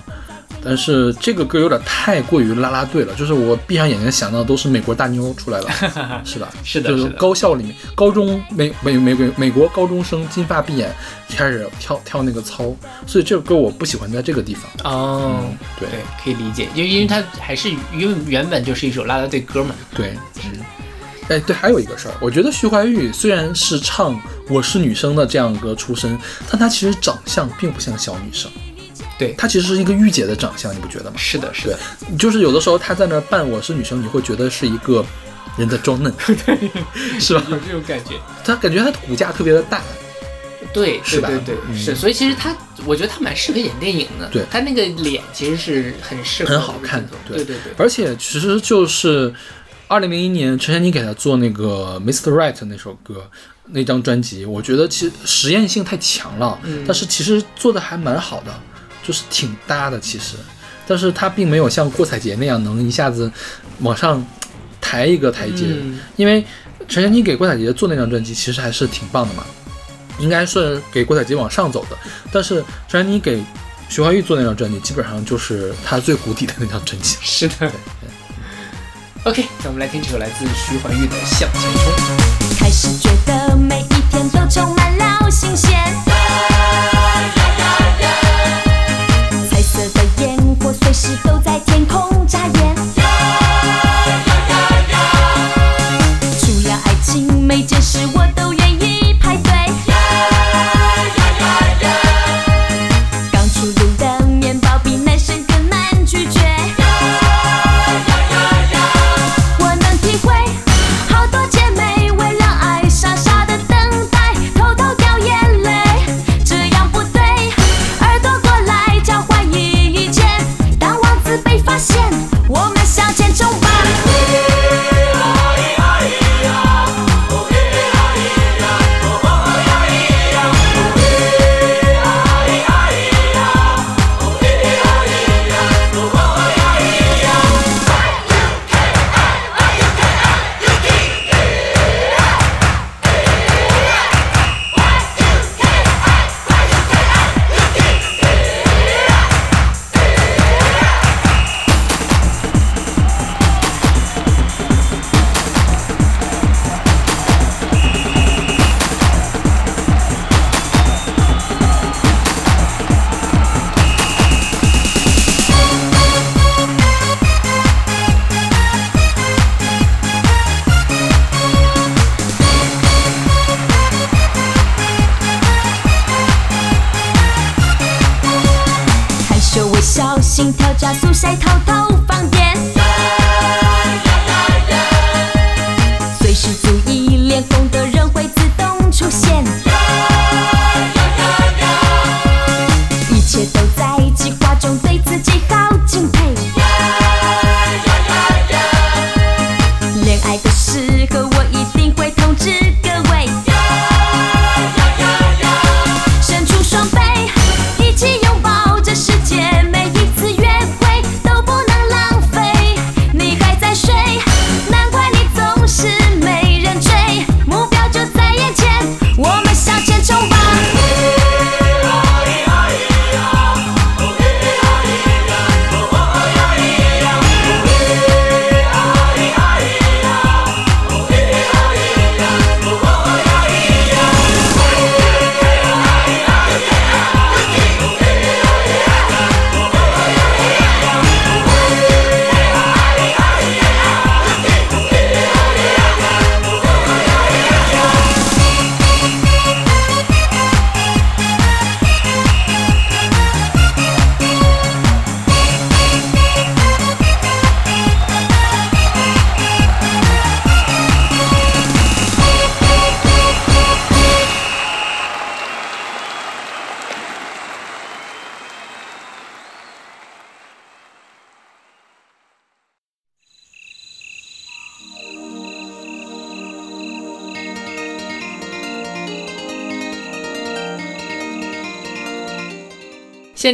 但是这个歌有点太过于啦啦队了，就是我闭上眼睛想到都是美国大妞出来了，是吧？就是的，就是高校里面，高中美美美美美国高中生金发碧眼开始跳跳那个操，所以这个歌我不喜欢在这个地方。哦，嗯对对，可以理解，因为因为它还是因为原本就是一首啦啦队歌嘛。对，嗯，哎，对，还有一个事儿，我觉得徐怀钰虽然是唱《我是女生》的这样一个出身，但她其实长相并不像小女生，对，她其实是一个御姐的长相，你不觉得吗？是的，是的，，就是有的时候她在那儿扮我是女生，你会觉得是一个人在装嫩，是吧？有这种感觉。她感觉她骨架特别的大，对，是吧？对对对，嗯。是，所以其实他，我觉得他蛮适合演电影的。对。他那个脸其实是很适合，很好看的对。对对，而且其实就是二零零一年陈珊妮给他做那个《Mr. Right》那首歌那张专辑，我觉得其实实验性太强了，嗯。但是其实做的还蛮好的，就是挺搭的其实，但是他并没有像郭采洁那样能一下子往上抬一个台阶，嗯因为陈珊妮给郭采洁做那张专辑其实还是挺棒的嘛，应该是给郭采洁往上走的，但是陈珊妮给徐怀钰做那张专辑，基本上就是他最谷底的那张专辑。是的。OK，那我们来听这首来自徐怀钰的《向前冲》。开始觉得每一天都充满了新鲜。 진짜요 晒透透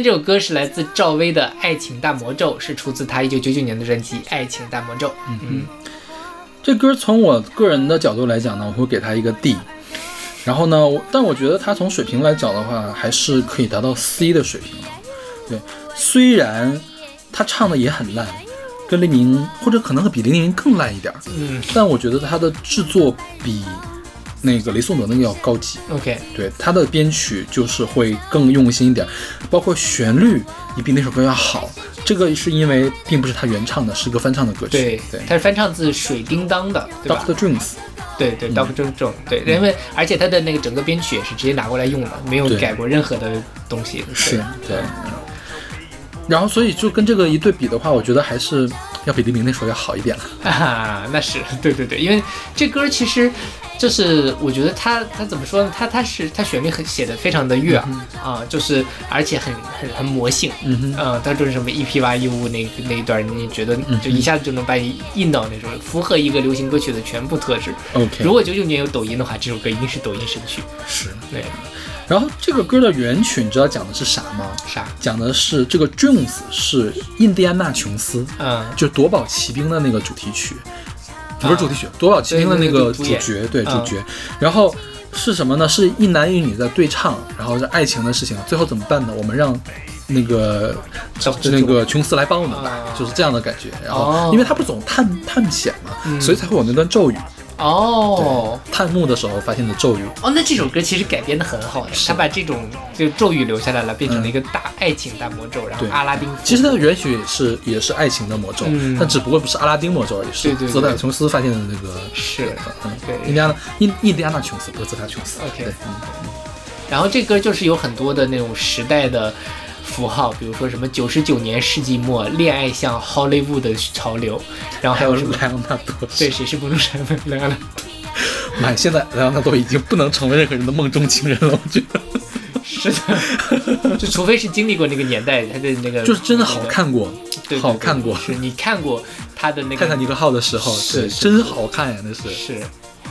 这首歌是来自赵薇的《爱情大魔咒》，是出自她一九九九年的专辑《爱情大魔咒》。嗯这歌从我个人的角度来讲呢，我会给她一个 D。然后呢，我但我觉得她从水平来讲的话，还是可以达到 C 的水平的。对，虽然他唱的也很烂，跟黎明或者可能会比黎明更烂一点儿，嗯但我觉得他的制作比那个雷颂德那个要高级。，OK，对，他的编曲就是会更用心一点，包括旋律也比那首歌要好。这个是因为并不是他原唱的，是一个翻唱的歌曲。对对他是翻唱自水叮当的，对吧？，Doctor Dreams。对对，Doctor Dreams 对，因为而且他的那个整个编曲也是直接拿过来用的，没有改过任何的东西。是，对。然后，所以就跟这个一对比的话，我觉得还是要比黎明那首要好一点了。哈哈，那是对对对，因为这歌其实就是我觉得他他怎么说呢？他他是他旋律很写的非常的悦耳啊、就是而且很很很魔性。嗯哼，嗯，它就是什么一 P 八一五那那一段，你觉得就一下子就能把你印到那种符合一个流行歌曲的全部特质。OK，如果九九年有抖音的话，这首歌一定是抖音神曲。是。对，然后这个歌的原曲，你知道讲的是啥吗？啥？讲的是这个 Jones 是印第安纳琼斯，嗯，就是夺宝奇兵的那个主题曲，不是主题曲，夺宝奇兵的那个个主角，对主嗯角。然后是什么呢？是一男一女在对唱，然后是爱情的事情，最后怎么办呢？我们让那个就那个琼斯来帮我们吧哦，就是这样的感觉。然后哦因为他不总探探险嘛，嗯所以才会有那段咒语。哦探墓的时候发现的咒语。哦，那这首歌其实改编的很好的，他把这种就咒语留下来了，变成了一个大爱情大魔咒，然后阿拉丁。其实它的原曲是也是爱情的魔咒，嗯但只不过不是阿拉丁魔咒而已，是对对对泽塔琼斯发现的那个。是嗯，对印第安纳印印第安纳琼斯不是泽塔琼斯。OK 然后这歌就是有很多的那种时代的符号，比如说什么九十九年世纪末恋爱像好莱坞的潮流，然后还还有有什么莱昂纳多。对，谁是不能删的莱昂纳妈呀，现在莱昂纳多已经不能成为任何人的梦中情人了，我觉得是的，就除非是经历过那个年代，他的那个就是真的好，看过，对对对好看过。是你看过他的那个泰坦尼克号的时候，对，真好看呀，那是。是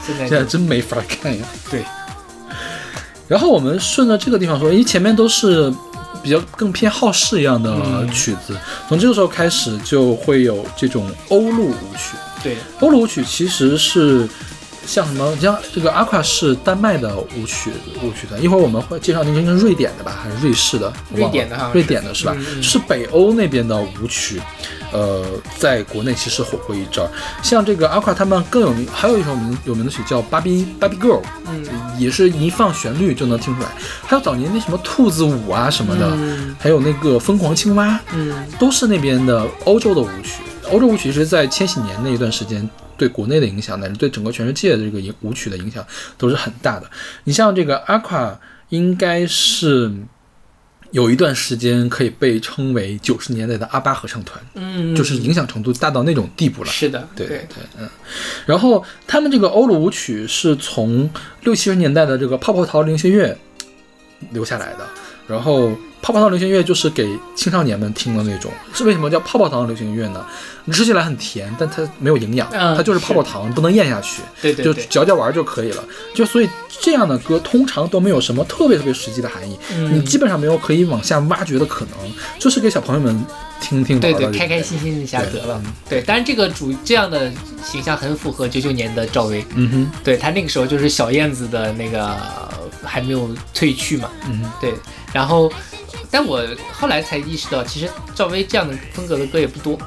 现在现在真没法看呀。对，然后我们顺着这个地方说，因为前面都是比较更偏好式一样的嗯曲子，从这个时候开始就会有这种欧陆舞曲。对欧陆舞曲其实是像什么，像这个阿夸是丹麦的舞曲舞曲团，一会儿我们会介绍那个应该是瑞典的吧，还是瑞士的？瑞典的哈瑞典的是吧？嗯嗯是北欧那边的舞曲。呃，在国内其实火过一阵儿，像这个阿夸他们更有名，还有一首名有名的曲叫《芭比芭比 girl》，嗯也是一放旋律就能听出来。还有早年那什么兔子舞啊什么的，嗯还有那个疯狂青蛙，嗯都是那边的欧洲的舞曲。欧洲舞曲是在千禧年那一段时间对国内的影响，乃至对整个全世界的这个影舞曲的影响都是很大的。你像这个阿夸，应该是有一段时间可以被称为九十年代的阿巴合唱团，嗯，就是影响程度大到那种地步了。是的，对对对，嗯。然后他们这个欧陆舞曲是从六七十年代的这个泡泡糖流行乐留下来的。然后泡泡糖流行乐就是给青少年们听的那种，是为什么叫泡泡糖流行乐呢？你吃起来很甜，但它没有营养，嗯它就是泡泡糖，不能咽下去，就对对就，嚼嚼玩就可以了。就所以这样的歌通常都没有什么特别特别实际的含义，嗯你基本上没有可以往下挖掘的可能，就是给小朋友们听听玩对对，开开心心一下得了嗯。对，当然这个主这样的形象很符合九九年的赵薇，嗯哼，对他那个时候就是小燕子的那个呃还没有褪去嘛，嗯哼。对，然后，但我后来才意识到，其实赵薇这样的风格的歌也不多，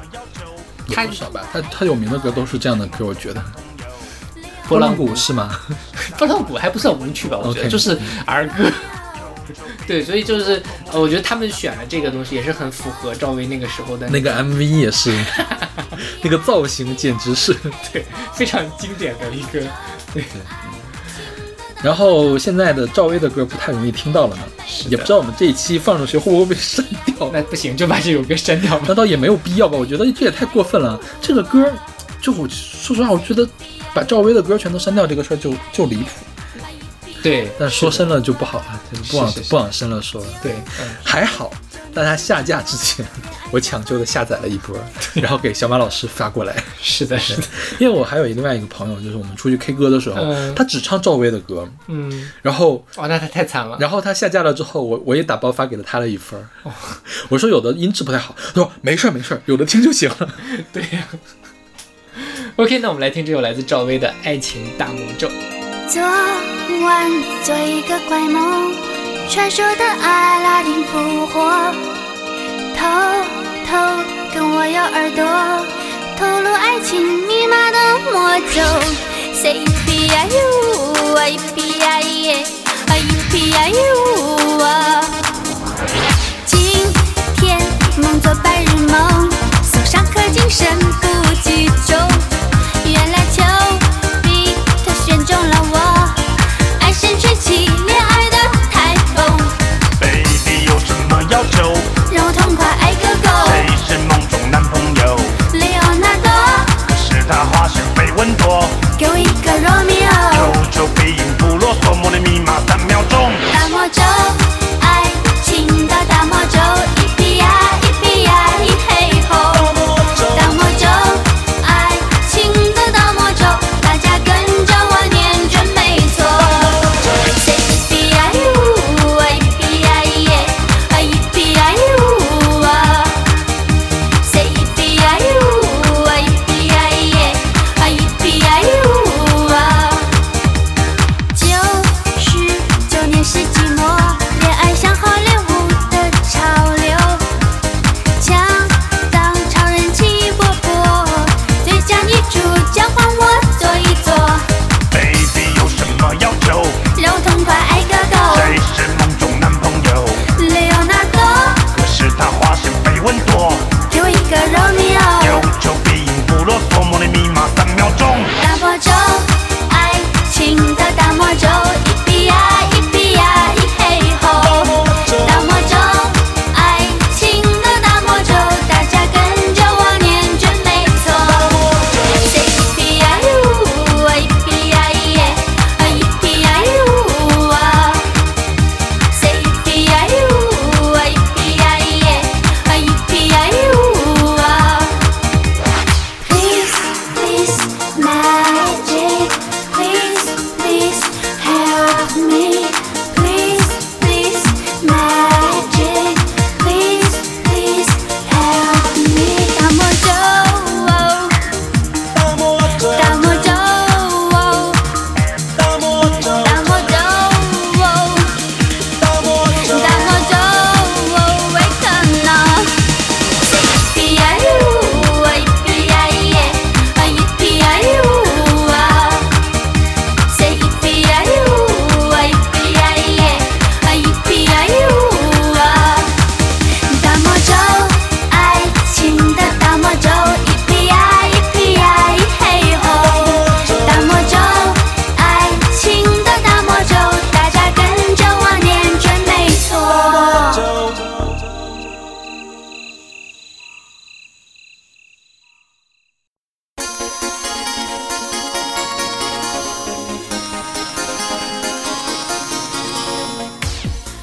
他也不少吧，他他有名的歌都是这样的歌，我觉得。波浪鼓是吗？波浪鼓还不算舞曲吧，我觉得就是儿歌。对，所以就是，呃，我觉得他们选了这个东西也是很符合赵薇那个时候的那个 MV 也是，那个造型简直是。对非常经典的一个对，然后现在的赵薇的歌不太容易听到了呢，是也不知道我们这一期放出去会不会被删掉。那不行就把这首歌删掉吧。那倒也没有必要吧，我觉得这也太过分了。这个歌，就我说实话，我觉得把赵薇的歌全都删掉这个事儿就就离谱。对，但说深了就不好了，就不往不往深了说了。对，嗯，还好，在它下架之前，我抢救的下载了一波，然后给小马老师发过来。是的，是的，因为我还有另外一个朋友，就是我们出去 K 歌的时候，嗯他只唱赵薇的歌，嗯，然后哇，那他太惨了。然后他下架了之后，我我也打包发给了他了一份儿。我说有的音质不太好，他说没事儿没事儿，有的听就行了。对呀、OK，那我们来听这首来自赵薇的《爱情大魔咒》。昨晚做一个怪梦，传说的阿拉丁复活，偷偷跟我咬耳朵，透露爱情密码的魔咒。Say p i u i p i e i p i u 啊，今天梦做白日梦，送上刻精神不集中。多，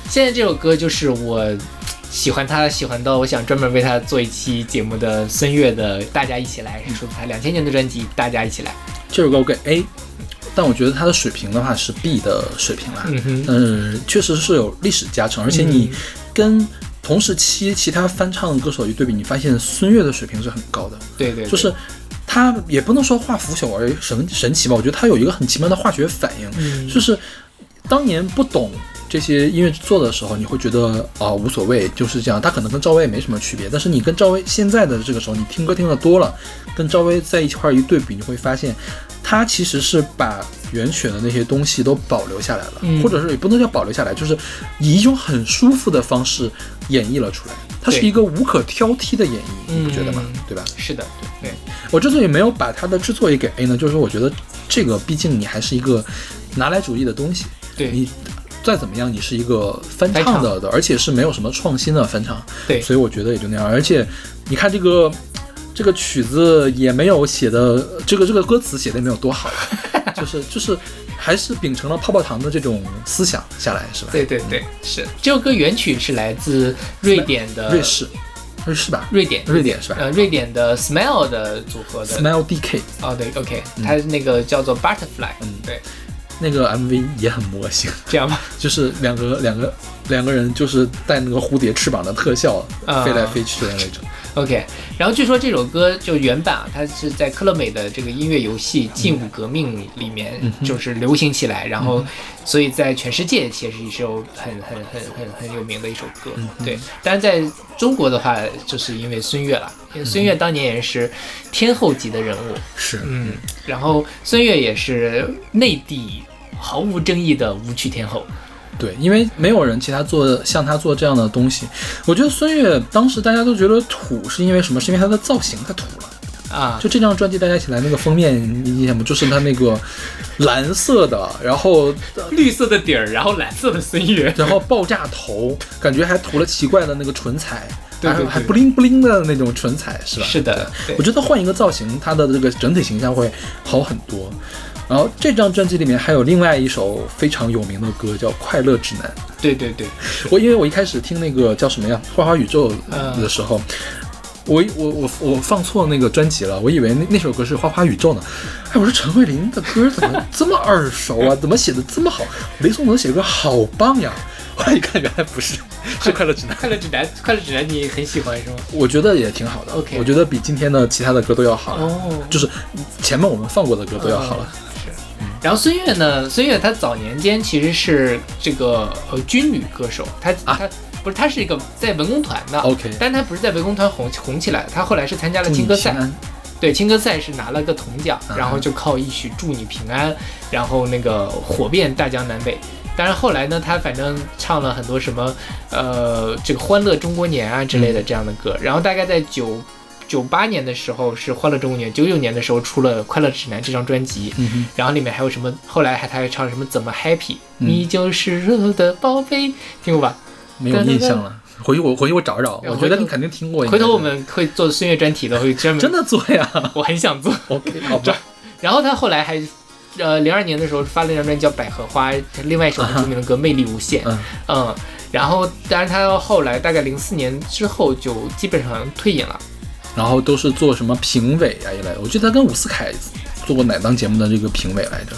现在这首歌就是我喜欢他，喜欢到我想专门为他做一期节目的孙悦的《大家一起来》，是他两千年的专辑《大家一起来》。这首歌我给 A，但我觉得他的水平的话是 B 的水平啦。嗯哼，但是确实是有历史加成，而且你跟同时期其他翻唱歌手一对比，你发现孙悦的水平是很高的，对对，对就是他也不能说化腐朽而神神奇吧，我觉得他有一个很奇妙的化学反应，嗯就是当年不懂。这些音乐制作的时候，你会觉得啊、无所谓，就是这样。他可能跟赵薇也没什么区别，但是你跟赵薇现在的这个时候，你听歌听得多了，跟赵薇在一块儿一对比，你会发现，他其实是把原曲的那些东西都保留下来了，嗯或者是也不能叫保留下来，就是以一种很舒服的方式演绎了出来。它是一个无可挑剔的演绎，你不觉得吗？嗯对吧？是的，对对，我之所以没有把它的制作也给 A 呢，就是说我觉得这个毕竟你还是一个拿来主义的东西，对你再怎么样，你是一个翻唱的，而且是没有什么创新的翻唱，对。所以我觉得也就那样。而且你看这个这个曲子也没有写的，这个这个歌词写的也没有多好，就是就是还是秉承了泡泡糖的这种思想下来，是吧？对对对，是。这首歌原曲是来自瑞典的瑞士，呃是吧？瑞典，瑞典。是吧？呃，瑞典的 Smile 的组合的。Smile DK 哦，对，OK，它那个叫做 Butterfly，嗯。对，那个 MV 也很魔性，这样吧，就是两个两个两个人就是带那个蝴蝶翅膀的特效、啊。飞来飞去的那种。OK，然后据说这首歌就原版啊，它是在科乐美的这个音乐游戏《劲舞革命》里面就是流行起来，然后所以在全世界其实是一首很很很很很有名的一首歌。对，但是在中国的话，就是因为孙悦了，因为孙悦当年也是天后级的人物，是，嗯，然后孙悦也是内地毫无争议的舞曲天后。对，因为没有人其他做像他做这样的东西。我觉得孙悦当时大家都觉得土，是因为什么？是因为他的造型太土了。啊，就这张专辑，大家一起来那个封面，你印象不？就是他那个蓝色的，然后绿色的底儿，然后蓝色的孙悦，然后爆炸头，感觉还涂了奇怪的那个唇彩，对对对还还不灵不灵的那种唇彩，是吧？是的，我觉得换一个造型，它的这个整体形象会好很多。然后这张专辑里面还有另外一首非常有名的歌，叫《快乐指南》。对对对，我因为我一开始听那个叫什么呀《花花宇宙》嗯的时候，我我我我放错那个专辑了，我以为那那首歌是《花花宇宙》呢。哎，我说陈慧琳的歌怎么这么耳熟啊？怎么写的这么好？雷颂德写的歌好棒呀！后来一看，原来不是，是《快乐指南》。快乐指南，快乐指南你很喜欢是吗？我觉得也挺好的 OK 我觉得比今天的其他的歌都要好，哦就是前面我们放过的歌都要好了。然后孙悦呢？孙悦他早年间其实是这个呃军旅歌手，他、他不是他是一个在文工团的 OK 但他不是在文工团红红起来的，他后来是参加了青歌赛对青歌赛是拿了个铜奖，嗯然后就靠一曲《祝你平安》，然后那个火遍大江南北。当然后来呢，他反正唱了很多什么呃这个《欢乐中国年》啊之类的这样的歌，然后大概在九。九八年的时候是《欢乐中国年》，九九年的时候出了《快乐指南》这张专辑，嗯然后里面还有什么？后来还他还唱什么？怎么 happy？、你就是我的宝贝，听过吧？没有印象了。回去我回去我找找，我觉得你肯定听过。回头我们会做孙悦专题的，会专门 真，的做呀 我很想做。？OK，好吧。然后他后来还，呃，零二年的时候发了一张专辑叫《百合花》，另外一首很著名的歌《魅力无限》。嗯嗯，然后当然他后来大概零四年之后就基本上退隐了。然后都是做什么评委啊一类的。我记得他跟伍思凯做过哪档节目的这个评委来着？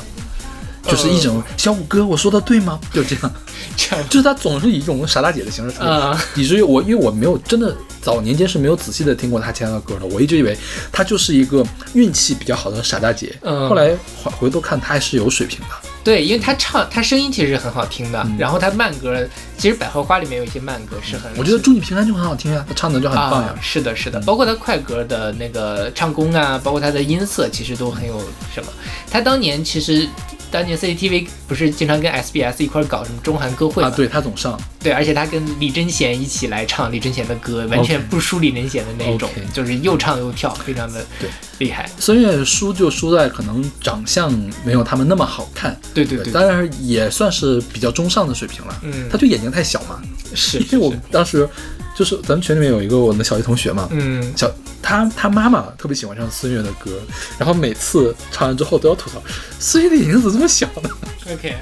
就是一种小五哥，我说的对吗？就这样，这样，就是他总是以一种傻大姐的形式出现，嗯以至于我因为我没有真的早年间是没有仔细的听过他其他的歌的，我一直以为他就是一个运气比较好的傻大姐。嗯后来回回头看，他还是有水平的。对，因为他唱他声音其实很好听的，嗯然后他慢歌，其实《百合花》里面有一些慢歌是很，我觉得《祝你平安》就很好听啊，他唱的就很棒呀啊。。是的，是的，包括他快歌的那个唱功啊，包括他的音色，其实都很有什么。他当年其实，当年 CCTV 不是经常跟 SBS 一块搞什么中韩歌会嘛？啊，对他总上，对而且他跟李贞贤一起来唱李贞贤的歌，完全不输李贞贤的那一种就是又唱又跳，非常的对。厉害。孙悦输就输在可能长相没有他们那么好看，对对对，当然也算是比较中上的水平了。嗯。他就眼睛太小嘛，是 因为我们当时就是咱们群里面有一个我们的小学同学嘛，嗯，小他他妈妈特别喜欢唱孙悦的歌，然后每次唱完之后都要吐槽，孙悦的眼睛怎么这么小呢？OK。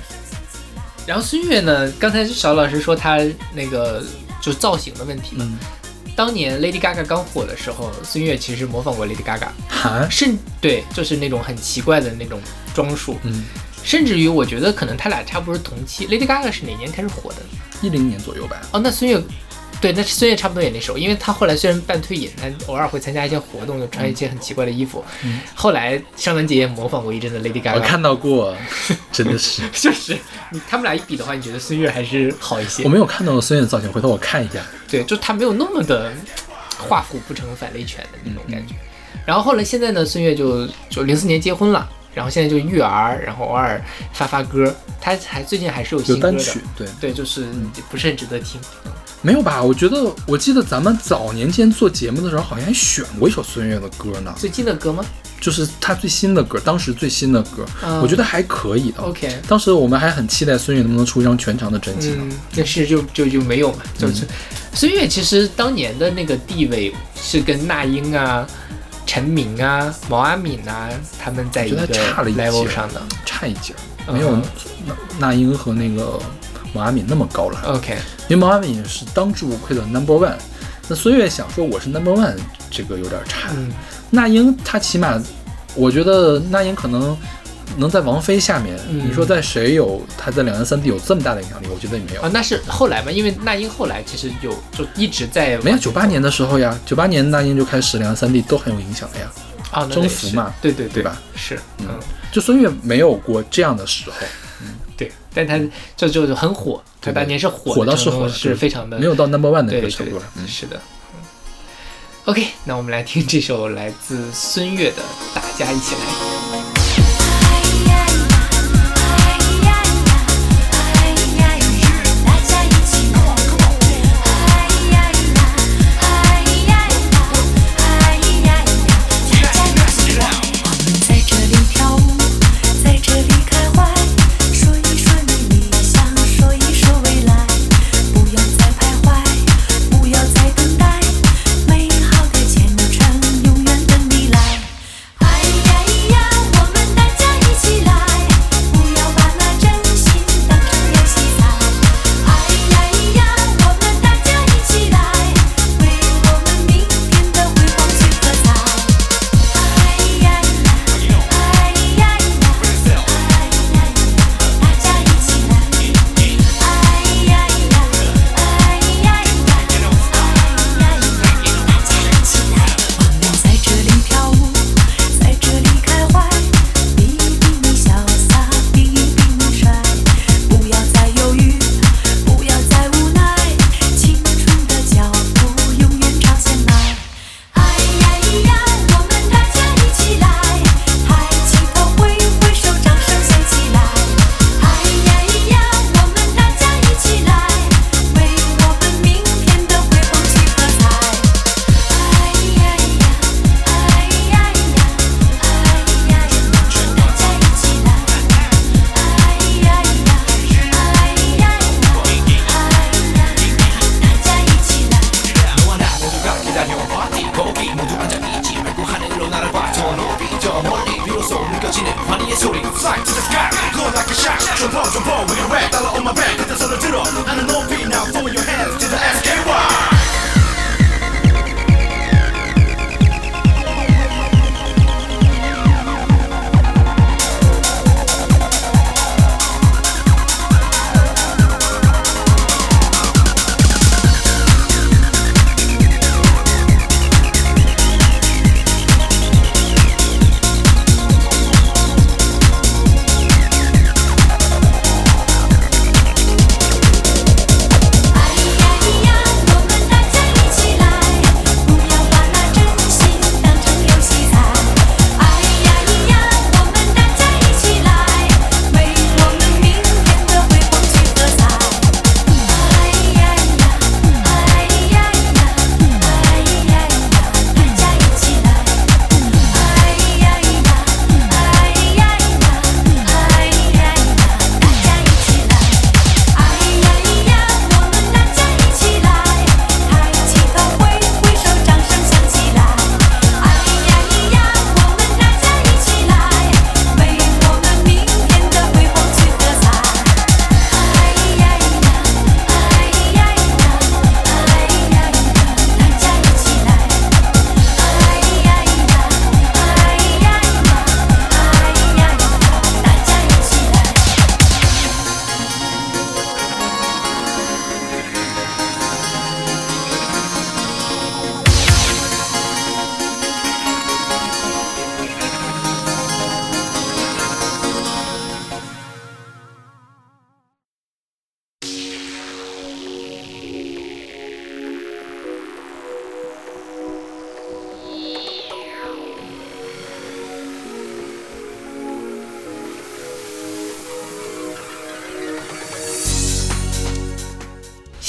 然后孙悦呢，刚才小老师说他那个就造型的问题嘛。嗯当年 Lady Gaga 刚火的时候，孙悦其实模仿过 Lady Gaga，哈，甚对，就是那种很奇怪的那种装束，嗯，甚至于我觉得可能他俩差不多是同期。Lady Gaga 是哪年开始火的？一零年左右吧。哦，那孙悦，对，那孙悦差不多也那时候，因为他后来虽然半退隐，但偶尔会参加一些活动，就穿一些很奇怪的衣服。后来尚雯婕也模仿过一阵子 Lady Gaga，我看到过，真的是，就是你他们俩一比的话，你觉得孙悦还是好一些我？没有看到孙悦的造型，回头我看一下。对，就他没有那么的画虎不成反类犬的那种感觉。然后后来现在呢，孙悦就就零四年结婚了，然后现在就育儿，然后偶尔发发歌，他还最近还是有有新歌的。对，对，就是不是很值得听。没有吧？我觉得，我记得咱们早年间做节目的时候，好像还选过一首孙悦的歌呢，最近的歌吗就是他最新的歌，当时最新的歌，嗯我觉得还可以的。？OK，当时我们还很期待孙悦能不能出一张全长的专辑呢。嗯，但是就就就没有嘛，就是孙悦其实当年的那个地位是跟那英啊、陈明啊、毛阿敏啊他们在一个 level 上的。差一截儿，嗯没有那那英和那个毛阿敏那么高了。OK，因为毛阿敏是当之无愧的 number one，那孙悦想说我是 number one，这个有点差。嗯那英她起码，我觉得那英可能能在王菲下面。嗯你说在谁有她在两岸三地有这么大的影响力？我觉得也没有。啊，那是后来嘛，因为那英后来其实有就一直在没有九八年的时候呀，九八年那英就开始两岸三地都很有影响了呀。啊，征服嘛对对对吧？是，嗯，就孙悦没有过这样的时候，对，但他就就是很火，他对当年是火的火倒是火是非常的没有到 number one 的那个程度了。嗯，是的。嗯 OK，那我们来听这首来自孙悦的《大家一起来》。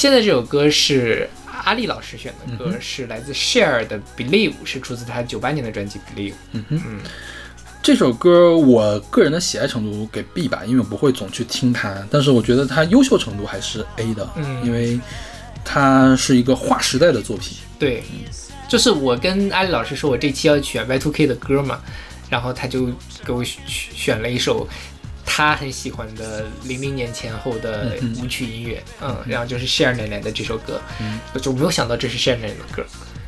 现在这首歌是阿丽老师选的嗯歌，是来自 Share 的《Believe》，是出自他九八年的专辑《Believe》。嗯哼。这首歌我个人的喜爱程度给 B 吧，因为我不会总去听它，但是我觉得它优秀程度还是 A 的，嗯。因为它是一个划时代的作品。对，就是我跟阿丽老师说我这期要选 Y2K 的歌嘛，然后他就给我选选了一首他很喜欢的零零年前后的舞曲音乐，嗯，然后就是 Share 奶奶的这首歌，我就没有想到这是 Share 奶奶的歌。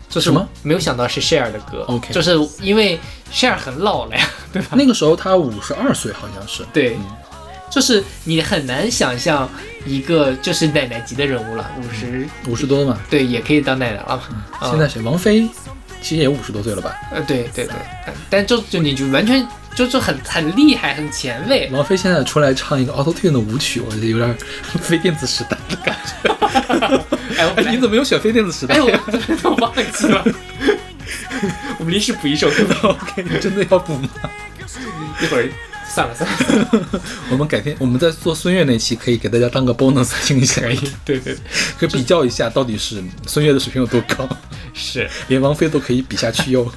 就是什么没有想到是 Share 的歌 OK 就是因为 Share 很老了呀，对吧？那个时候他五十二岁，好像是。对，就是你很难想象一个就是奶奶级的人物了，五十五十多嘛。对也可以当奶奶了现在谁？王菲其实也五十多岁了吧？呃，对对对，但但就就你就完全就就很很厉害，很前卫。王菲现在出来唱一个 Auto Tune 的舞曲，我觉得有点非 电子时代的感觉。哎，我哎，你怎么没有选非电子时代哎，我 我忘记了。我们临时补一首歌吧，？OK，你真的要补吗？一会儿算了算了，我们改天我们在做孙悦那期，可以给大家当个 bonus 听一下，可以，对对 可以比较一下到底是孙悦的水平有多高，是。连王菲都可以比下去哟。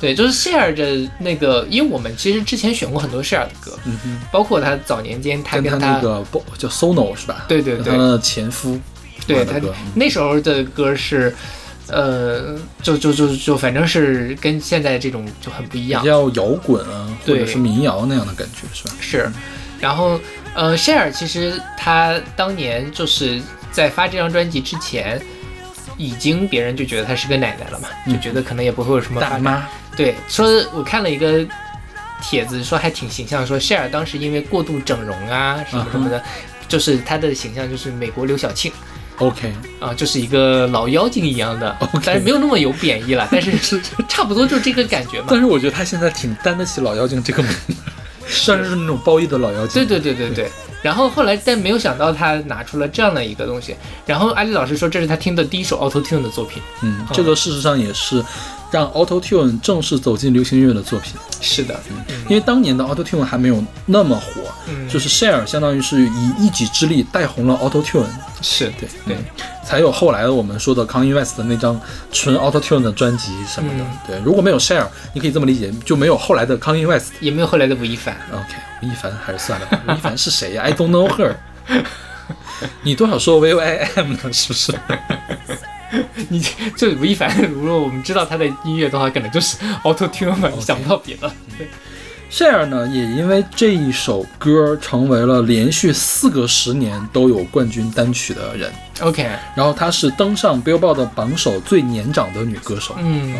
对，就是 share 的那个，因为我们其实之前选过很多 share 的歌，嗯哼，包括他早年间他跟跟他那个不叫 Sono 是吧？对对对。跟他的前夫对他那时候的歌是，呃，就就就就反正是跟现在这种就很不一样比，较摇滚啊，或者是民谣那样的感觉是吧？是。然后，呃，Share 其实他当年就是在发这张专辑之前。已经别人就觉得他是个奶奶了嘛，就觉得可能也不会有什么。大妈，对，说我看了一个帖子，说还挺形象，说 Cher 当时因为过度整容啊什么什么的，就是他的形象就是美国刘晓庆 OK，啊，就是一个老妖精一样的 OK 但是没有那么有贬义了，但是是差不多就这个感觉嘛但。是我觉得他现在挺担得起老妖精这个名字，算是那种褒义的老妖精。对对对对对。然后后来，但没有想到他拿出了这样的一个东西。然后阿丽老师说，这是他听的第一首 Auto Tune 的作品。嗯，这个事实上也是让 Auto Tune 正式走进流行音乐的作品，是的，因为当年的 Auto Tune 还没有那么火，嗯就是 Share 相当于是以一己之力带红了 Auto Tune，是对对嗯才有后来的我们说的 Kanye West 的那张纯 Auto Tune 的专辑什么的。嗯对，如果没有 Share，你可以这么理解，就没有后来的 Kanye West。也没有后来的吴亦凡。OK，吴亦凡还是算了吧，吴亦凡是谁呀？I don't know her。你多少说 V O I M 呢？是不是？你就吴亦凡，如果我们知道他的音乐的话，可能就是 Auto Tune 嘛，你想不到别的。Share 呢，也因为这一首歌成为了连续四个十年都有冠军单曲的人。OK，然后她是登上 Billboard 的榜首最年长的女歌手。嗯，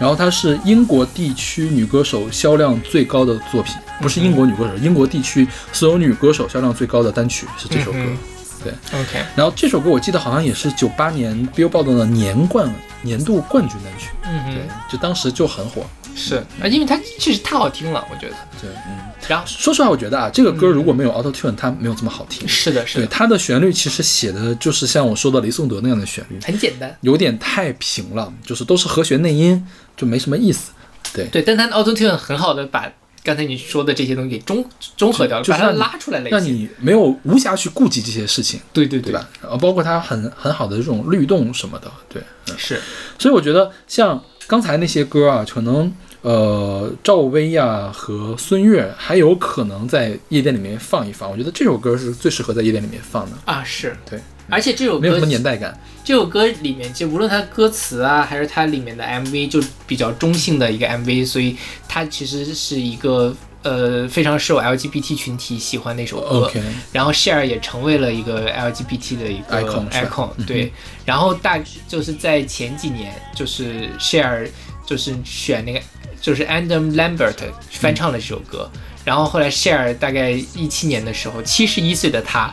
然后她是英国地区女歌手销量最高的作品，不是英国女歌手，英国地区所有女歌手销量最高的单曲是这首歌。嗯对，OK，然后这首歌我记得好像也是九八年 Billboard 的年冠年度冠军单曲。嗯对，，就当时就很火。是啊，因为它确实太好听了，我觉得。对，嗯，然后说实话，我觉得啊，这个歌如果没有 Auto Tune，它没有这么好听。是的，是的对的，它的旋律其实写的就是像我说的雷颂德那样的旋律，很简单。有点太平了，就是都是和弦内音，就没什么意思。对，对，但它的 Auto Tune 很好的把刚才你说的这些东西给中中和掉了，把它拉出来了。让你没有无暇去顾及这些事情，对对对吧？？呃包括它很很好的这种律动什么的，对。嗯是，所以我觉得像刚才那些歌啊，可能呃赵薇呀、和孙悦还有可能在夜店里面放一放。我觉得这首歌是最适合在夜店里面放的，啊是，对，而且这首歌没有什么年代感。这首歌里面，就无论它歌词啊，还是它里面的 MV，就比较中性的一个 MV，所以它其实是一个呃非常受 LGBT 群体喜欢的一首歌。然后 Share 也成为了一个 LGBT 的一个 Icon 对。然后大就是在前几年，就是 Share 就是选那个就是 Adam Lambert 翻唱了这首歌，然后后来 Share 大概一七年的时候，七十一岁的他。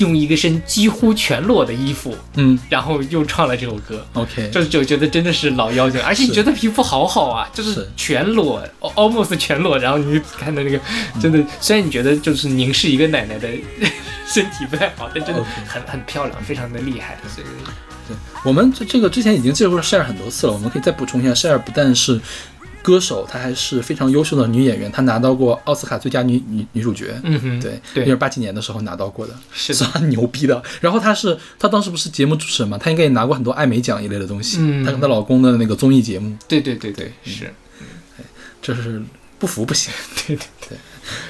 用一个身几乎全裸的衣服，嗯。然后又唱了这首歌，，OK，就就觉得真的是老妖精，而且你觉得皮肤好好啊，就是是。全裸，al-，almost 全裸，然后你看到那个，真的，虽然你觉得就是凝视一个奶奶的 身体不太好，但真的很很漂亮，非常的厉害，所以。我们这这个之前已经介绍过 share 很多次了，我们可以再补充一下，share 不但是歌手，她还是非常优秀的女演员，她拿到过奥斯卡最佳女女女主角。嗯哼，对，对那是八几年的时候拿到过的，是的，是很牛逼的。然后她是，她当时不是节目主持人嘛，她应该也拿过很多艾美奖一类的东西。嗯她跟她老公的那个综艺节目，对对对对，是，这是不服不行。对对对，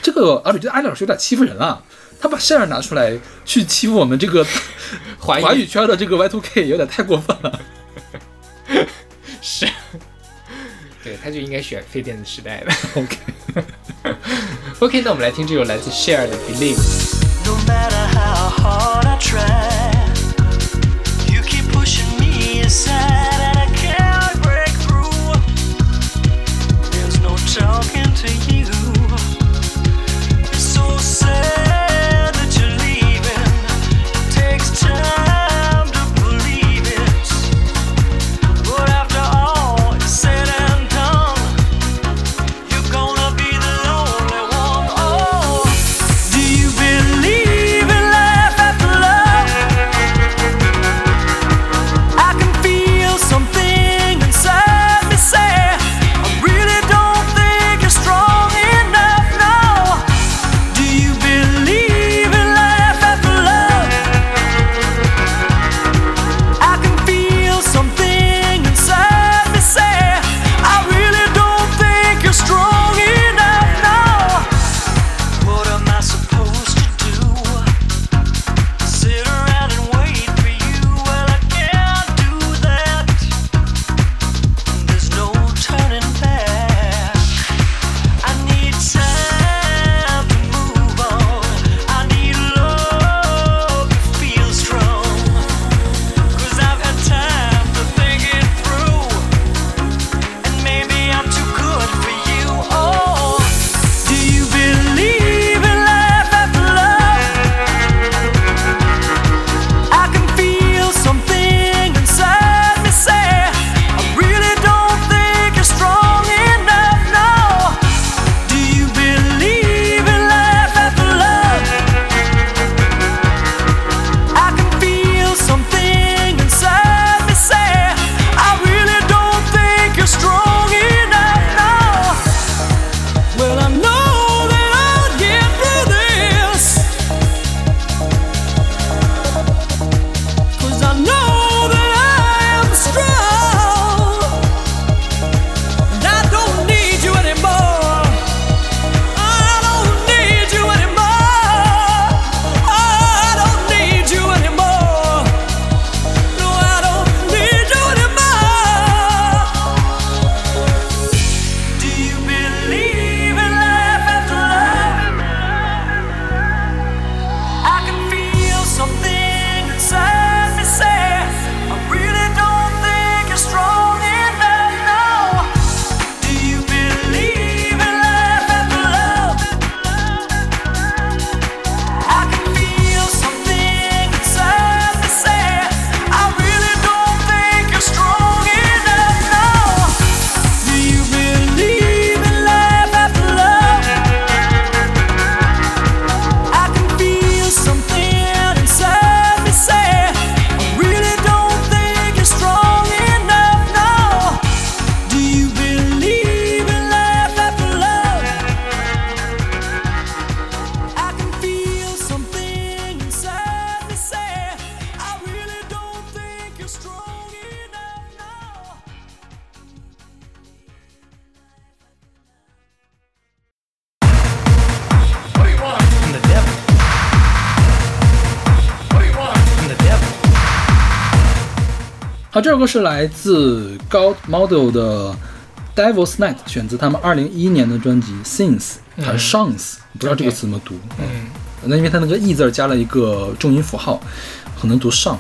这个而且觉得阿里老师有点欺负人了。他把 Cher 拿出来去欺负我们这个华华语圈的这个 Y2K，有点太过分了。是，他就应该选非电子时代的。OK，OK，那我们来听这首来自 Share 的 Believe。No 好，这是来自 God Model 的 Devil's Night，选自他们二零一一年的专辑 Sins 还是 Shans，、不知道这个词怎么读。嗯，那因为它那个 e 字加了一个重音符号，可能读上。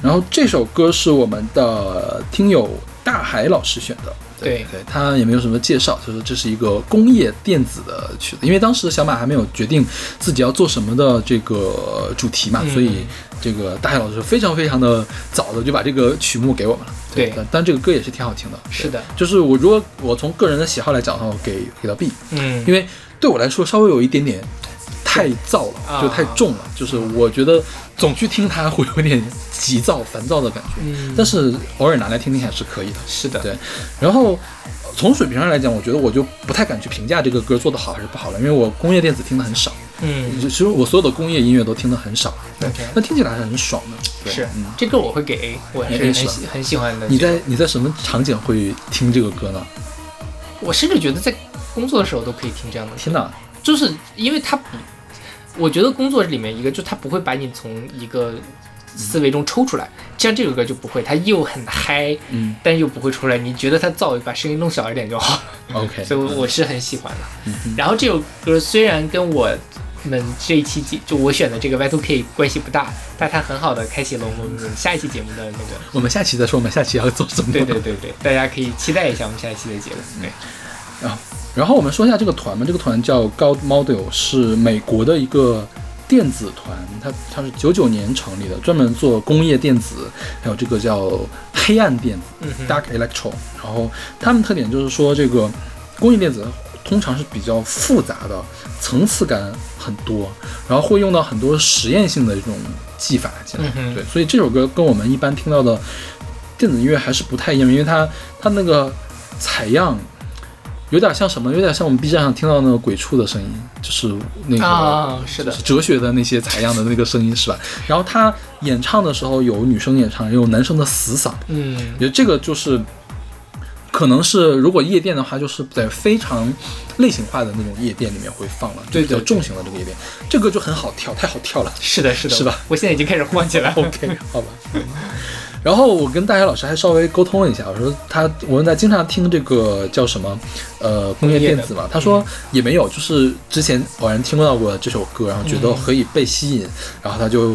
然后这首歌是我们的听友大海老师选的。对对，他也没有什么介绍，就是这是一个工业电子的曲子，因为当时小马还没有决定自己要做什么的这个主题嘛，所以这个大海老师非常非常的早的就把这个曲目给我们了。对。但但这个歌也是挺好听的。是的。就是我如果我从个人的喜好来讲的话，我给给到 B，嗯。因为对我来说稍微有一点点太燥了，啊。就太重了，就是我觉得总去听它会有点急躁、烦躁的感觉，嗯。但是偶尔拿来听听还是可以的。是的，对，然后呃从水平上来讲，我觉得我就不太敢去评价这个歌做得好还是不好了，因为我工业电子听的很少，嗯，其实我所有的工业音乐都听的很少，对那听起来还是很爽的。对。是。嗯，这歌我会给 A，我是很喜很喜欢的。你在你在什么场景会听这个歌呢？我甚至觉得在工作的时候都可以听这样的歌，天哪，就是因为它不，我觉得工作里面一个就是它不会把你从一个思维中抽出来。像这首歌就不会，它又很嗨，嗯但又不会出来。你觉得它噪把声音弄小一点就好。OK，所以我我是很喜欢的。嗯哼然后这首歌虽然跟我们这一期节就我选的这个 Y2K 关系不大，但它很好的开启了我们下一期节目的那个。我们下期再说，我们下期要做什么？对对对对，大家可以期待一下我们下一期的节目。对，啊，然后我们说一下这个团嘛，这个团叫 God Model，是美国的一个电子团，它它是九九年成立的，专门做工业电子，还有这个叫黑暗电子嗯 （Dark Electro）。然后他们特点就是说，这个工业电子通常是比较复杂的，层次感很多，然后会用到很多实验性的这种技法进来。嗯对，所以这首歌跟我们一般听到的电子音乐还是不太一样，因为它它那个采样有点像什么？有点像我们 B 站上听到那个鬼畜的声音，就是那个、啊是的是哲学的那些采样的那个声音是吧？然后他演唱的时候有女生演唱，也有男生的死嗓，嗯我觉得这个就是。可能是如果夜店的话，就是在非常类型化的那种夜店里面会放了，对比较重型的这个夜店，这个就很好跳，太好跳了。是的，是的，是吧？我现在已经开始晃起来了。OK，好吧。然后我跟大学老师还稍微沟通了一下，我说他我问他经常听这个叫什么，呃，工业电子嘛？他说也没有，就是之前偶然听到过这首歌，然后觉得可以被吸引，然后他就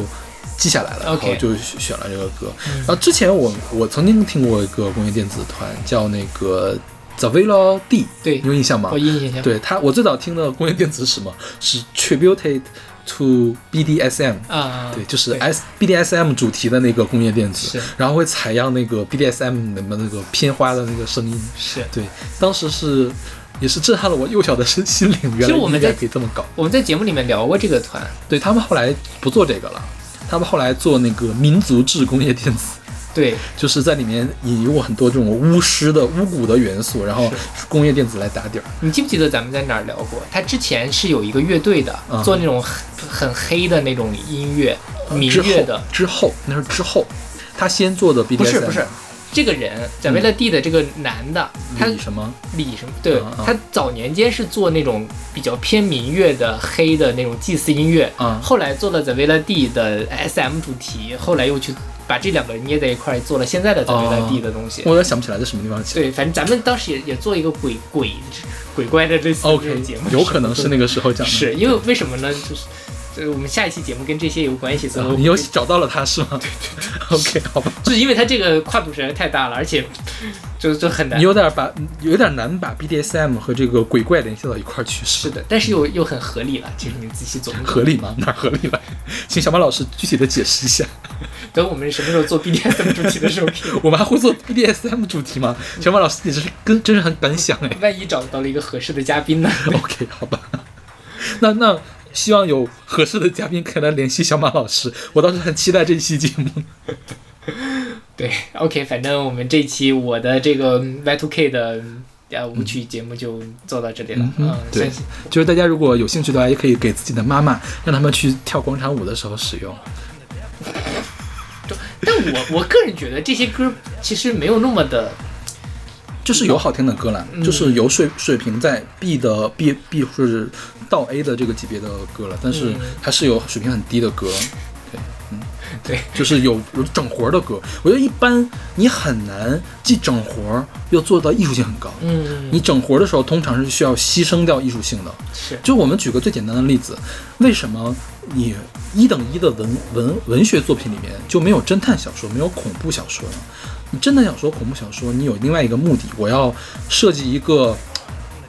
记下来了，然后就选了这个歌。然后之前我我曾经听过一个工业电子团，叫那个 The v i l a D，对你有印象吗我？印象对他，我最早听的工业电子是什么？是 Tributed to BDSM。啊，对，就是 S BDSM 主题的那个工业电子是，然后会采样那个 BDSM 里面那个片花的那个声音。是。对，当时是也是震撼了我幼小的身心灵，原来我们在可以这么搞。我们在节目里面聊过这个团，对他们后来不做这个了，他们后来做那个民族制工业电子。对，就是在里面引入很多这种巫师的巫蛊的元素，然后工业电子来打底儿。你记不记得咱们在哪儿聊过？他之前是有一个乐队的，嗯做那种很很黑的那种音乐，民乐的。之后那是之后，他先做的 BDSM 不是不是，这个人贾维勒蒂的这个男的，他李什么？李什么？对他早年间是做那种比较偏民乐的黑的那种祭祀音乐，啊后来做了 The Villa D 的 SM 主题，后来又去把这两个捏在一块儿，做了现在的 The Villa D 的东西。我有点想不起来在什么地方起。对，反正咱们当时也也做一个鬼鬼鬼怪的类似的这种节目，有可能是那个时候讲的。是因为为什么呢？就是。呃，我们下一期节目跟这些有关系，所以你又找到了他是吗？对对对。OK，好吧。就是因为它这个跨度实在太大了，而且就就很难你。有点把有点难把 BDSM 和这个鬼怪联系到一块儿去，是是的，但是又又很合理了。其实你仔细琢磨，合理吗？哪合理了？请小马老师具体的解释一下。等我们什么时候做 BDSM 主题的时候，我们还会做 BDSM 主题吗？小马老师，你这是跟真是很敢想哎。万一找到了一个合适的嘉宾呢？OK，好吧。那那希望有合适的嘉宾可以来联系小马老师，我倒是很期待这期节目。对，OK，反正我们这期我的这个 Y2K 的呃舞曲节目就做到这里了。嗯嗯，对就是大家如果有兴趣的话，也可以给自己的妈妈，让他们去跳广场舞的时候使用。但我我个人觉得这些歌其实没有那么的，就是有好听的歌啦，嗯就是有水水平在 B 的 B B 或者到 A 的这个级别的歌了，但是嗯还是有水平很低的歌。对，嗯，对，就是有有整活的歌，我觉得一般你很难既整活又做到艺术性很高。嗯，你整活的时候，通常是需要牺牲掉艺术性的。是就我们举个最简单的例子，为什么你一等一的文文文学作品里面就没有侦探小说，没有恐怖小说呢？你真的想说、恐怖小说，你有另外一个目的，我要设计一个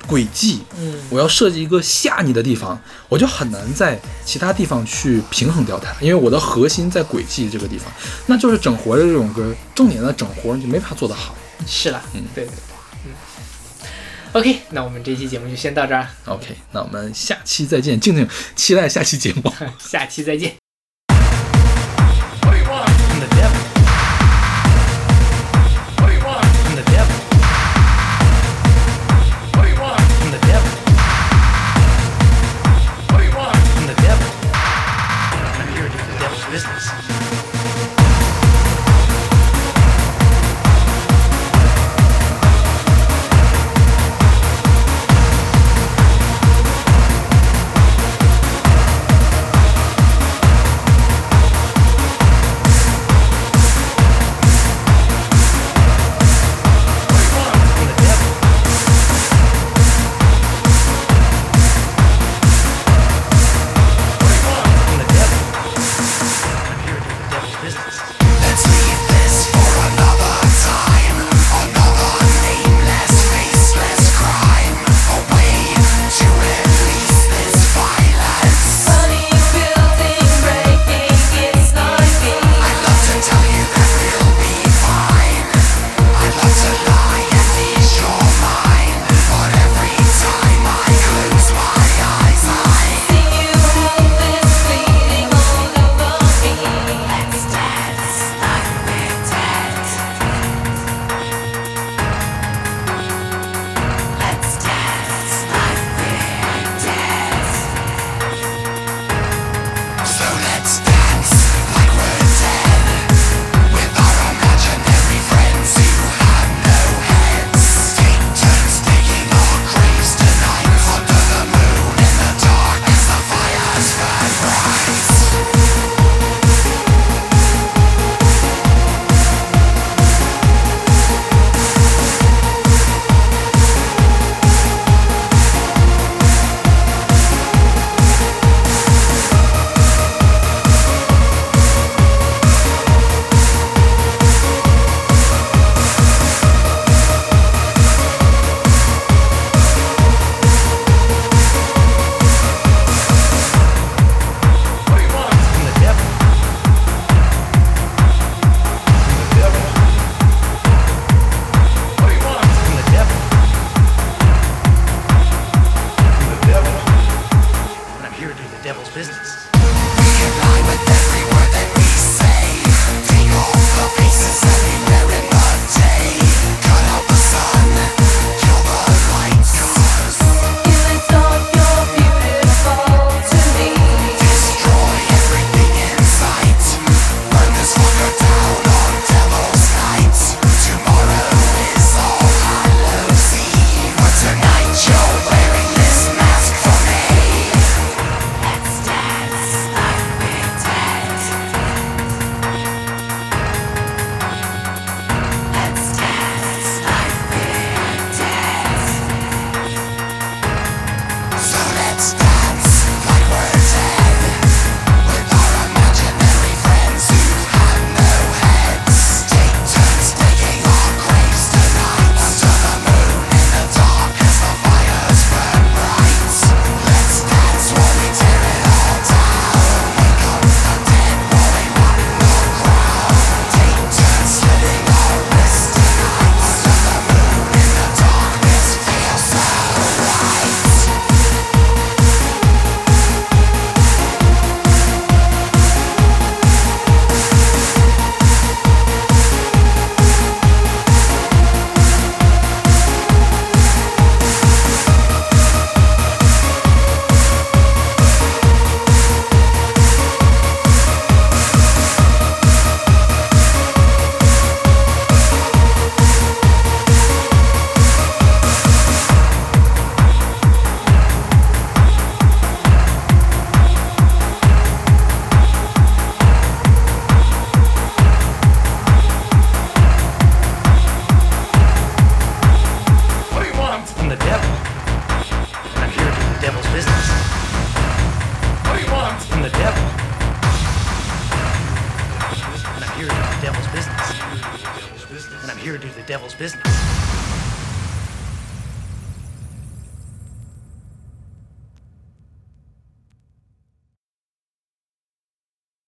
轨迹，嗯我要设计一个吓你的地方，我就很难在其他地方去平衡掉它，因为我的核心在轨迹这个地方，那就是整活的这种歌，重点的整活你就没法做得好。是啦，嗯对对对，嗯。OK，那我们这期节目就先到这儿，OK，那我们下期再见，静静期待下期节目。下期再见。